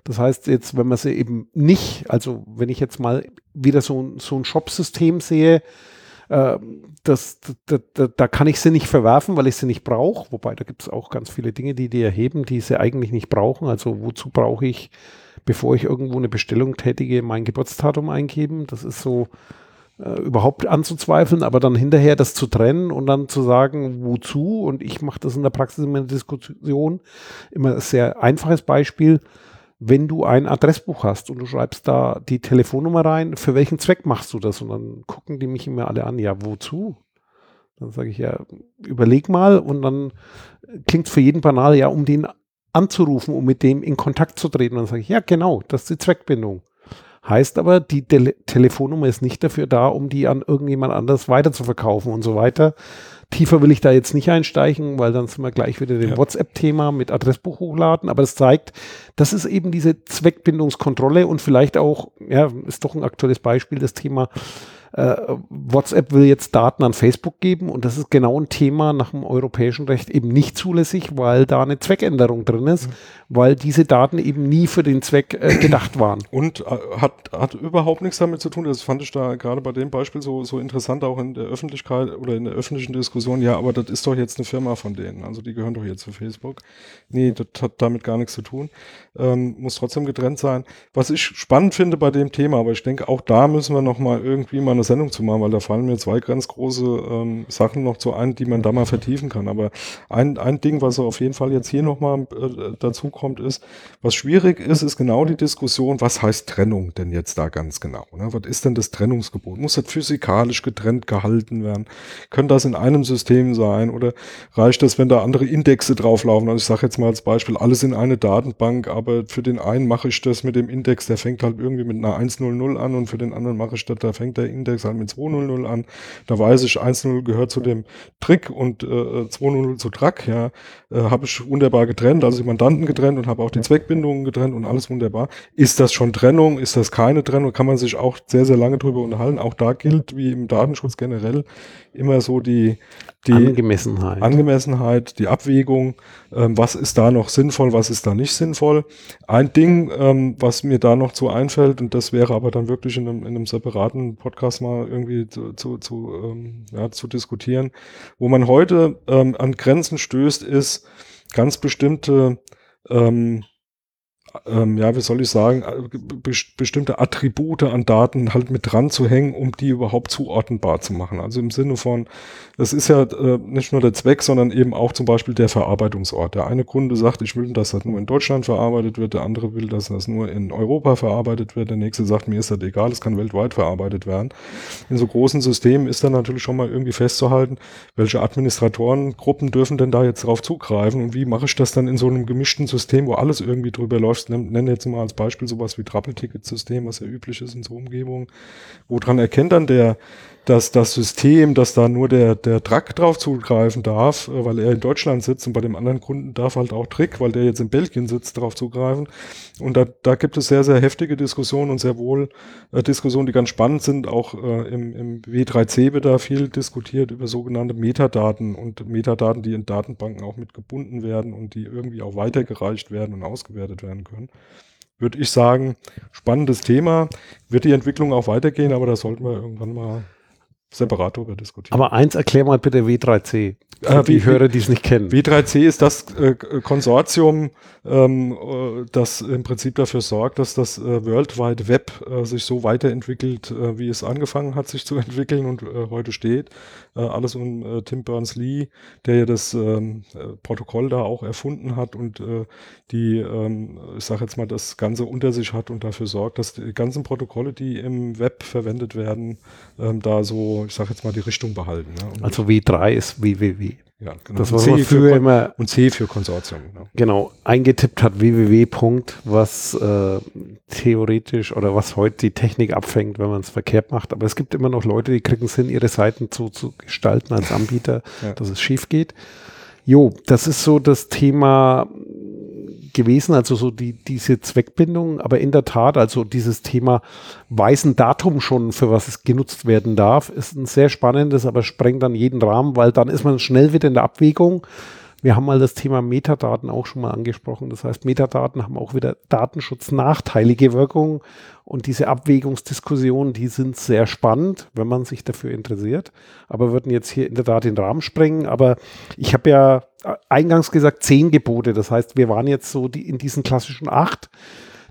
Das heißt jetzt, wenn man sie eben nicht, also wenn ich jetzt mal wieder so, so ein Shop-System sehe, äh, das, da, da, da, kann ich sie nicht verwerfen, weil ich sie nicht brauche. Wobei da gibt es auch ganz viele Dinge, die die erheben, die sie eigentlich nicht brauchen. Also wozu brauche ich, bevor ich irgendwo eine Bestellung tätige, mein Geburtsdatum eingeben? Das ist so, äh, überhaupt anzuzweifeln, aber dann hinterher das zu trennen und dann zu sagen, wozu, und ich mache das in der Praxis in meiner Diskussion, immer ein sehr einfaches Beispiel, wenn du ein Adressbuch hast und du schreibst da die Telefonnummer rein, für welchen Zweck machst du das? Und dann gucken die mich immer alle an, ja, wozu? Dann sage ich ja, überleg mal und dann klingt für jeden banal, ja, um den anzurufen, um mit dem in Kontakt zu treten. Und dann sage ich, ja, genau, das ist die Zweckbindung. Heißt aber, die Tele Telefonnummer ist nicht dafür da, um die an irgendjemand anders weiter zu verkaufen und so weiter. Tiefer will ich da jetzt nicht einsteigen, weil dann sind wir gleich wieder dem ja. WhatsApp-Thema mit Adressbuch hochladen. Aber es zeigt, das ist eben diese Zweckbindungskontrolle und vielleicht auch, ja, ist doch ein aktuelles Beispiel, das Thema äh, WhatsApp will jetzt Daten an Facebook geben und das ist genau ein Thema nach dem europäischen Recht eben nicht zulässig, weil da eine Zweckänderung drin ist, mhm. weil diese Daten eben nie für den Zweck äh, gedacht waren.
Und äh, hat, hat überhaupt nichts damit zu tun, das fand ich da gerade bei dem Beispiel so, so interessant, auch in der Öffentlichkeit oder in der öffentlichen Diskussion, ja, aber das ist doch jetzt eine Firma von denen, also die gehören doch jetzt zu Facebook. Nee, das hat damit gar nichts zu tun, ähm, muss trotzdem getrennt sein. Was ich spannend finde bei dem Thema, aber ich denke, auch da müssen wir nochmal irgendwie mal eine Sendung zu machen, weil da fallen mir zwei ganz große ähm, Sachen noch zu ein, die man da mal vertiefen kann. Aber ein, ein Ding, was auf jeden Fall jetzt hier nochmal äh, dazu kommt, ist, was schwierig ist, ist genau die Diskussion, was heißt Trennung denn jetzt da ganz genau? Ne? Was ist denn das Trennungsgebot? Muss das physikalisch getrennt gehalten werden? Können das in einem System sein? Oder reicht das, wenn da andere Indexe drauflaufen? Also ich sage jetzt mal als Beispiel, alles in eine Datenbank, aber für den einen mache ich das mit dem Index, der fängt halt irgendwie mit einer 100 an und für den anderen mache ich das, da fängt der Index halt mit 200 an. Da weiß ich, 1.0 gehört zu dem Trick und äh, 200 zu Track, ja. Äh, habe ich wunderbar getrennt, also die Mandanten getrennt und habe auch die Zweckbindungen getrennt und alles wunderbar. Ist das schon Trennung? Ist das keine Trennung? Kann man sich auch sehr, sehr lange drüber unterhalten. Auch da gilt, wie im Datenschutz generell, immer so die, die
Angemessenheit.
Angemessenheit, die Abwägung, ähm, was ist da noch sinnvoll, was ist da nicht sinnvoll. Ein Ding, ähm, was mir da noch zu einfällt, und das wäre aber dann wirklich in einem, in einem separaten Podcast mal irgendwie zu, zu, zu, ähm, ja, zu diskutieren, wo man heute ähm, an Grenzen stößt, ist ganz bestimmte ähm, ähm, ja, wie soll ich sagen, äh, be bestimmte Attribute an Daten halt mit dran zu hängen, um die überhaupt zuordnenbar zu machen. Also im Sinne von, das ist ja äh, nicht nur der Zweck, sondern eben auch zum Beispiel der Verarbeitungsort. Der eine Kunde sagt, ich will, dass das nur in Deutschland verarbeitet wird, der andere will, dass das nur in Europa verarbeitet wird, der nächste sagt, mir ist das egal, es kann weltweit verarbeitet werden. In so großen Systemen ist dann natürlich schon mal irgendwie festzuhalten, welche Administratorengruppen dürfen denn da jetzt drauf zugreifen und wie mache ich das dann in so einem gemischten System, wo alles irgendwie drüber läuft, nenne jetzt mal als Beispiel sowas wie Trappelticket-System, was ja üblich ist in so Umgebungen. Woran erkennt dann der, dass das System, dass da nur der, der Track drauf zugreifen darf, äh, weil er in Deutschland sitzt und bei dem anderen Kunden darf halt auch Trick, weil der jetzt in Belgien sitzt, drauf zugreifen. Und da, da gibt es sehr, sehr heftige Diskussionen und sehr wohl äh, Diskussionen, die ganz spannend sind. Auch äh, im, im W3C wird da viel diskutiert über sogenannte Metadaten und Metadaten, die in Datenbanken auch mit gebunden werden und die irgendwie auch weitergereicht werden und ausgewertet werden können würde ich sagen, spannendes Thema. Wird die Entwicklung auch weitergehen, aber da sollten wir irgendwann mal separat darüber diskutieren.
Aber eins erklär mal bitte W3C. Äh, die Hörer, die es nicht kennen.
W3C ist das äh, Konsortium, ähm, äh, das im Prinzip dafür sorgt, dass das äh, World Wide Web äh, sich so weiterentwickelt, äh, wie es angefangen hat, sich zu *laughs* entwickeln und äh, heute steht. Äh, alles um äh, Tim Berners-Lee, der ja das ähm, äh, Protokoll da auch erfunden hat und äh, die, ähm, ich sage jetzt mal, das Ganze unter sich hat und dafür sorgt, dass die ganzen Protokolle, die im Web verwendet werden, ähm, da so, ich sage jetzt mal, die Richtung behalten.
Ne? Also W3 ist www.
Ja, genau.
Das war C früher immer.
Und C für Konsortium.
Ne? Genau. Eingetippt hat www. was äh, theoretisch oder was heute die Technik abfängt, wenn man es verkehrt macht. Aber es gibt immer noch Leute, die kriegen es hin, ihre Seiten zu, zu gestalten als Anbieter, ja. dass es schief geht. Jo, das ist so das Thema gewesen, also so die, diese Zweckbindung, aber in der Tat, also dieses Thema weißen Datum schon, für was es genutzt werden darf, ist ein sehr spannendes, aber sprengt dann jeden Rahmen, weil dann ist man schnell wieder in der Abwägung. Wir haben mal das Thema Metadaten auch schon mal angesprochen. Das heißt, Metadaten haben auch wieder datenschutznachteilige Wirkung und diese Abwägungsdiskussionen, die sind sehr spannend, wenn man sich dafür interessiert. Aber würden jetzt hier in der Tat den Rahmen sprengen. Aber ich habe ja eingangs gesagt zehn Gebote. Das heißt, wir waren jetzt so die, in diesen klassischen acht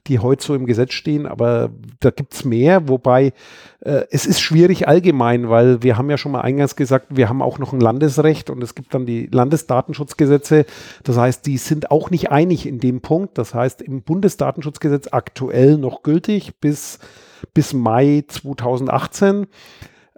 die heute so im Gesetz stehen, aber da gibt es mehr, wobei äh, es ist schwierig allgemein, weil wir haben ja schon mal eingangs gesagt, wir haben auch noch ein Landesrecht und es gibt dann die Landesdatenschutzgesetze. Das heißt, die sind auch nicht einig in dem Punkt. Das heißt, im Bundesdatenschutzgesetz aktuell noch gültig bis, bis Mai 2018.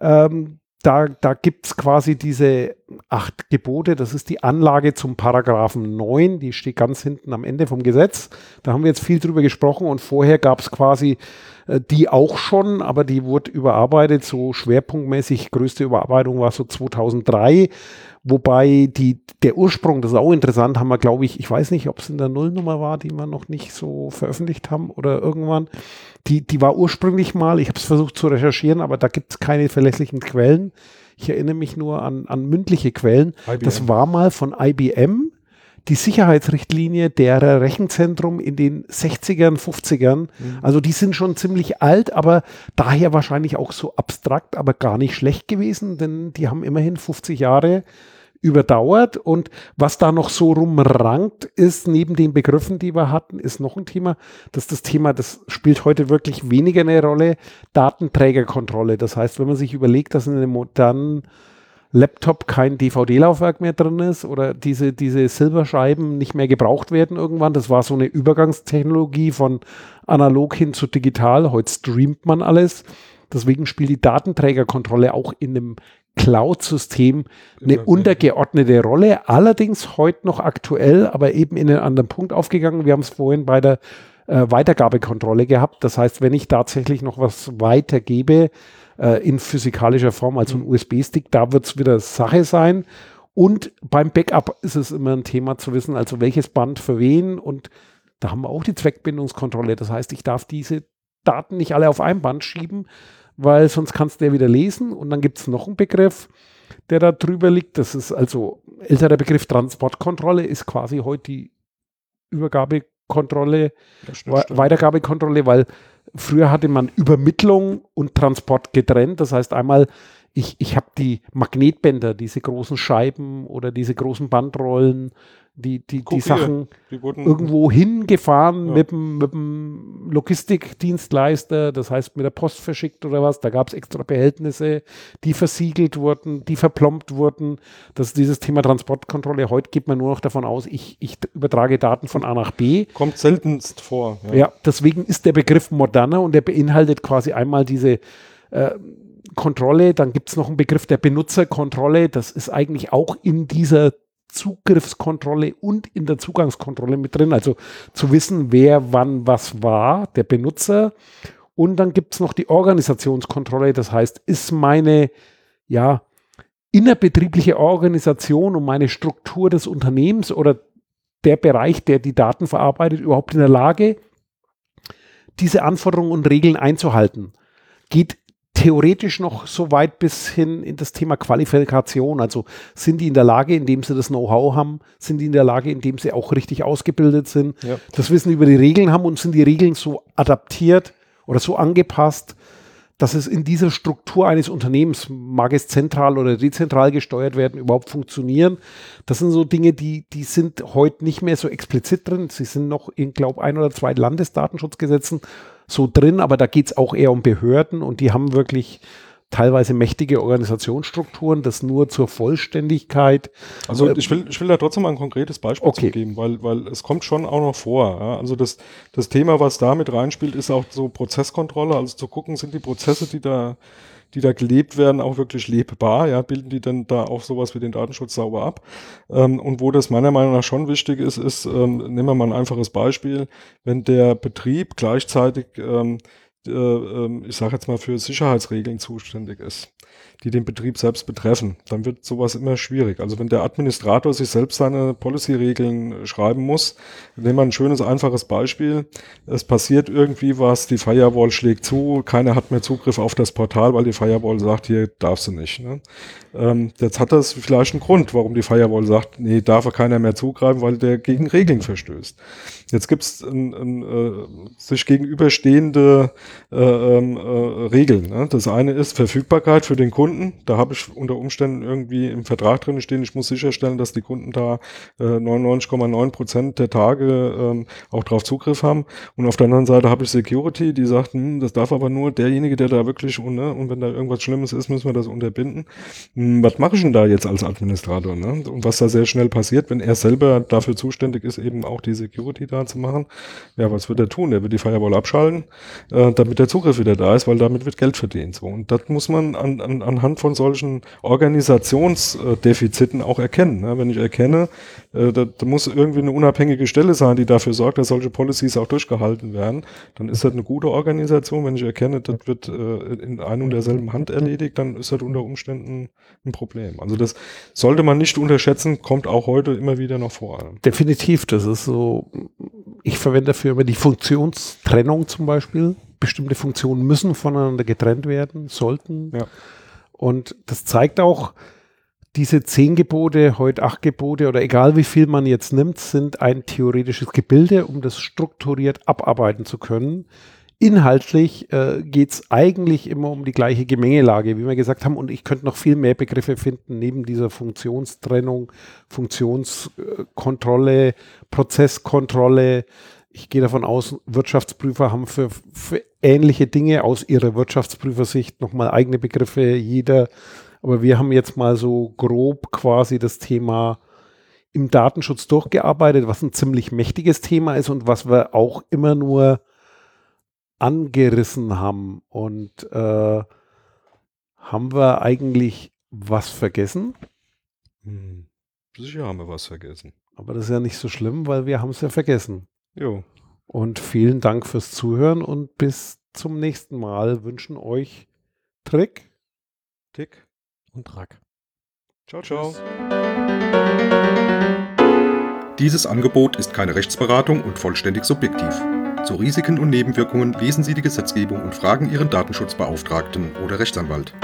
Ähm, da, da gibt es quasi diese acht Gebote, das ist die Anlage zum Paragraphen 9, die steht ganz hinten am Ende vom Gesetz. Da haben wir jetzt viel drüber gesprochen und vorher gab es quasi äh, die auch schon, aber die wurde überarbeitet, so schwerpunktmäßig, größte Überarbeitung war so 2003, wobei die, der Ursprung, das ist auch interessant, haben wir glaube ich, ich weiß nicht, ob es in der Nullnummer war, die wir noch nicht so veröffentlicht haben oder irgendwann, die, die war ursprünglich mal, ich habe es versucht zu recherchieren, aber da gibt es keine verlässlichen Quellen. Ich erinnere mich nur an, an mündliche Quellen. IBM. Das war mal von IBM die Sicherheitsrichtlinie derer Rechenzentrum in den 60ern, 50ern. Mhm. Also die sind schon ziemlich alt, aber daher wahrscheinlich auch so abstrakt, aber gar nicht schlecht gewesen, denn die haben immerhin 50 Jahre überdauert. Und was da noch so rumrankt, ist neben den Begriffen, die wir hatten, ist noch ein Thema, dass das Thema, das spielt heute wirklich weniger eine Rolle, Datenträgerkontrolle. Das heißt, wenn man sich überlegt, dass in einem modernen Laptop kein DVD-Laufwerk mehr drin ist oder diese, diese Silberscheiben nicht mehr gebraucht werden irgendwann. Das war so eine Übergangstechnologie von analog hin zu digital. Heute streamt man alles. Deswegen spielt die Datenträgerkontrolle auch in einem Cloud-System eine untergeordnete Rolle, allerdings heute noch aktuell, aber eben in einen anderen Punkt aufgegangen. Wir haben es vorhin bei der äh, Weitergabekontrolle gehabt. Das heißt, wenn ich tatsächlich noch was weitergebe äh, in physikalischer Form, also ein. USB-Stick, da wird es wieder Sache sein. Und beim Backup ist es immer ein Thema zu wissen, also welches Band für wen. Und da haben wir auch die Zweckbindungskontrolle. Das heißt, ich darf diese Daten nicht alle auf ein Band schieben, weil sonst kannst du ja wieder lesen. Und dann gibt es noch einen Begriff, der da drüber liegt. Das ist also älterer Begriff Transportkontrolle, ist quasi heute die Übergabekontrolle, Weitergabekontrolle, weil früher hatte man Übermittlung und Transport getrennt. Das heißt einmal ich, ich habe die Magnetbänder, diese großen Scheiben oder diese großen Bandrollen die, die, die Sachen die irgendwo hingefahren ja. mit, dem, mit dem Logistikdienstleister, das heißt mit der Post verschickt oder was. Da gab es extra Behältnisse, die versiegelt wurden, die verplombt wurden. Das ist dieses Thema Transportkontrolle. Heute geht man nur noch davon aus, ich, ich übertrage Daten von A nach B.
Kommt seltenst vor.
Ja, ja deswegen ist der Begriff moderner und der beinhaltet quasi einmal diese äh, Kontrolle, dann gibt es noch einen Begriff der Benutzerkontrolle. Das ist eigentlich auch in dieser Zugriffskontrolle und in der Zugangskontrolle mit drin. Also zu wissen, wer wann was war, der Benutzer. Und dann gibt es noch die Organisationskontrolle. Das heißt, ist meine ja, innerbetriebliche Organisation und meine Struktur des Unternehmens oder der Bereich, der die Daten verarbeitet, überhaupt in der Lage, diese Anforderungen und Regeln einzuhalten? Geht theoretisch noch so weit bis hin in das Thema Qualifikation. Also sind die in der Lage, indem sie das Know-how haben, sind die in der Lage, indem sie auch richtig ausgebildet sind, ja. das Wissen über die Regeln haben und sind die Regeln so adaptiert oder so angepasst, dass es in dieser Struktur eines Unternehmens, mag es zentral oder dezentral gesteuert werden, überhaupt funktionieren. Das sind so Dinge, die, die sind heute nicht mehr so explizit drin. Sie sind noch in, glaube ein oder zwei Landesdatenschutzgesetzen so drin, aber da geht es auch eher um Behörden und die haben wirklich teilweise mächtige Organisationsstrukturen, das nur zur Vollständigkeit.
Also ich will, ich will da trotzdem mal ein konkretes Beispiel okay. geben, weil, weil es kommt schon auch noch vor. Ja? Also das, das Thema, was da mit reinspielt, ist auch so Prozesskontrolle, also zu gucken, sind die Prozesse, die da die da gelebt werden, auch wirklich lebbar, ja, bilden die dann da auch sowas wie den Datenschutz sauber ab. Ähm, und wo das meiner Meinung nach schon wichtig ist, ist, ähm, nehmen wir mal ein einfaches Beispiel, wenn der Betrieb gleichzeitig ähm, äh, ähm, ich sage jetzt mal, für Sicherheitsregeln zuständig ist die den Betrieb selbst betreffen, dann wird sowas immer schwierig. Also wenn der Administrator sich selbst seine Policy-Regeln schreiben muss, nehmen wir ein schönes, einfaches Beispiel. Es passiert irgendwie was, die Firewall schlägt zu, keiner hat mehr Zugriff auf das Portal, weil die Firewall sagt, hier darfst du nicht. Ne? Ähm, jetzt hat das vielleicht einen Grund, warum die Firewall sagt, nee, darf keiner mehr zugreifen, weil der gegen Regeln verstößt. Jetzt gibt es äh, sich gegenüberstehende äh, ähm, äh, Regeln. Ne? Das eine ist Verfügbarkeit für den Kunden. Da habe ich unter Umständen irgendwie im Vertrag drin stehen, ich muss sicherstellen, dass die Kunden da äh, 99,9 Prozent der Tage ähm, auch drauf Zugriff haben. Und auf der anderen Seite habe ich Security, die sagt, hm, das darf aber nur derjenige, der da wirklich, ne, und wenn da irgendwas Schlimmes ist, müssen wir das unterbinden. Hm, was mache ich denn da jetzt als Administrator? Ne? Und was da sehr schnell passiert, wenn er selber dafür zuständig ist, eben auch die Security da zu machen. Ja, was wird er tun? Er wird die Firewall abschalten, äh, damit der Zugriff wieder da ist, weil damit wird Geld verdient. So. Und das muss man an, an, anhand von solchen Organisationsdefiziten auch erkennen. Ne? Wenn ich erkenne, äh, da, da, muss irgendwie eine unabhängige Stelle sein, die dafür sorgt, dass solche Policies auch durchgehalten werden, dann ist das eine gute Organisation. Wenn ich erkenne, das wird äh, in ein und derselben Hand erledigt, dann ist das unter Umständen ein Problem. Also das sollte man nicht unterschätzen, kommt auch heute immer wieder noch vor.
Definitiv, das ist so, ich verwende dafür immer die Funktionstrennung zum Beispiel. Bestimmte Funktionen müssen voneinander getrennt werden, sollten.
Ja.
Und das zeigt auch, diese zehn Gebote, heute acht Gebote oder egal wie viel man jetzt nimmt, sind ein theoretisches Gebilde, um das strukturiert abarbeiten zu können. Inhaltlich äh, geht es eigentlich immer um die gleiche Gemengelage, wie wir gesagt haben. Und ich könnte noch viel mehr Begriffe finden, neben dieser Funktionstrennung, Funktionskontrolle, Prozesskontrolle. Ich gehe davon aus, Wirtschaftsprüfer haben für, für ähnliche Dinge aus ihrer Wirtschaftsprüfersicht nochmal eigene Begriffe. Jeder aber wir haben jetzt mal so grob quasi das Thema im Datenschutz durchgearbeitet, was ein ziemlich mächtiges Thema ist und was wir auch immer nur angerissen haben. Und äh, haben wir eigentlich was vergessen?
Hm. Sicher haben wir was vergessen.
Aber das ist ja nicht so schlimm, weil wir haben es ja vergessen.
Jo.
Und vielen Dank fürs Zuhören und bis zum nächsten Mal wünschen euch Trick,
Tick
und Drack.
Ciao, ciao.
Dieses Angebot ist keine Rechtsberatung und vollständig subjektiv. Zu Risiken und Nebenwirkungen lesen Sie die Gesetzgebung und fragen Ihren Datenschutzbeauftragten oder Rechtsanwalt.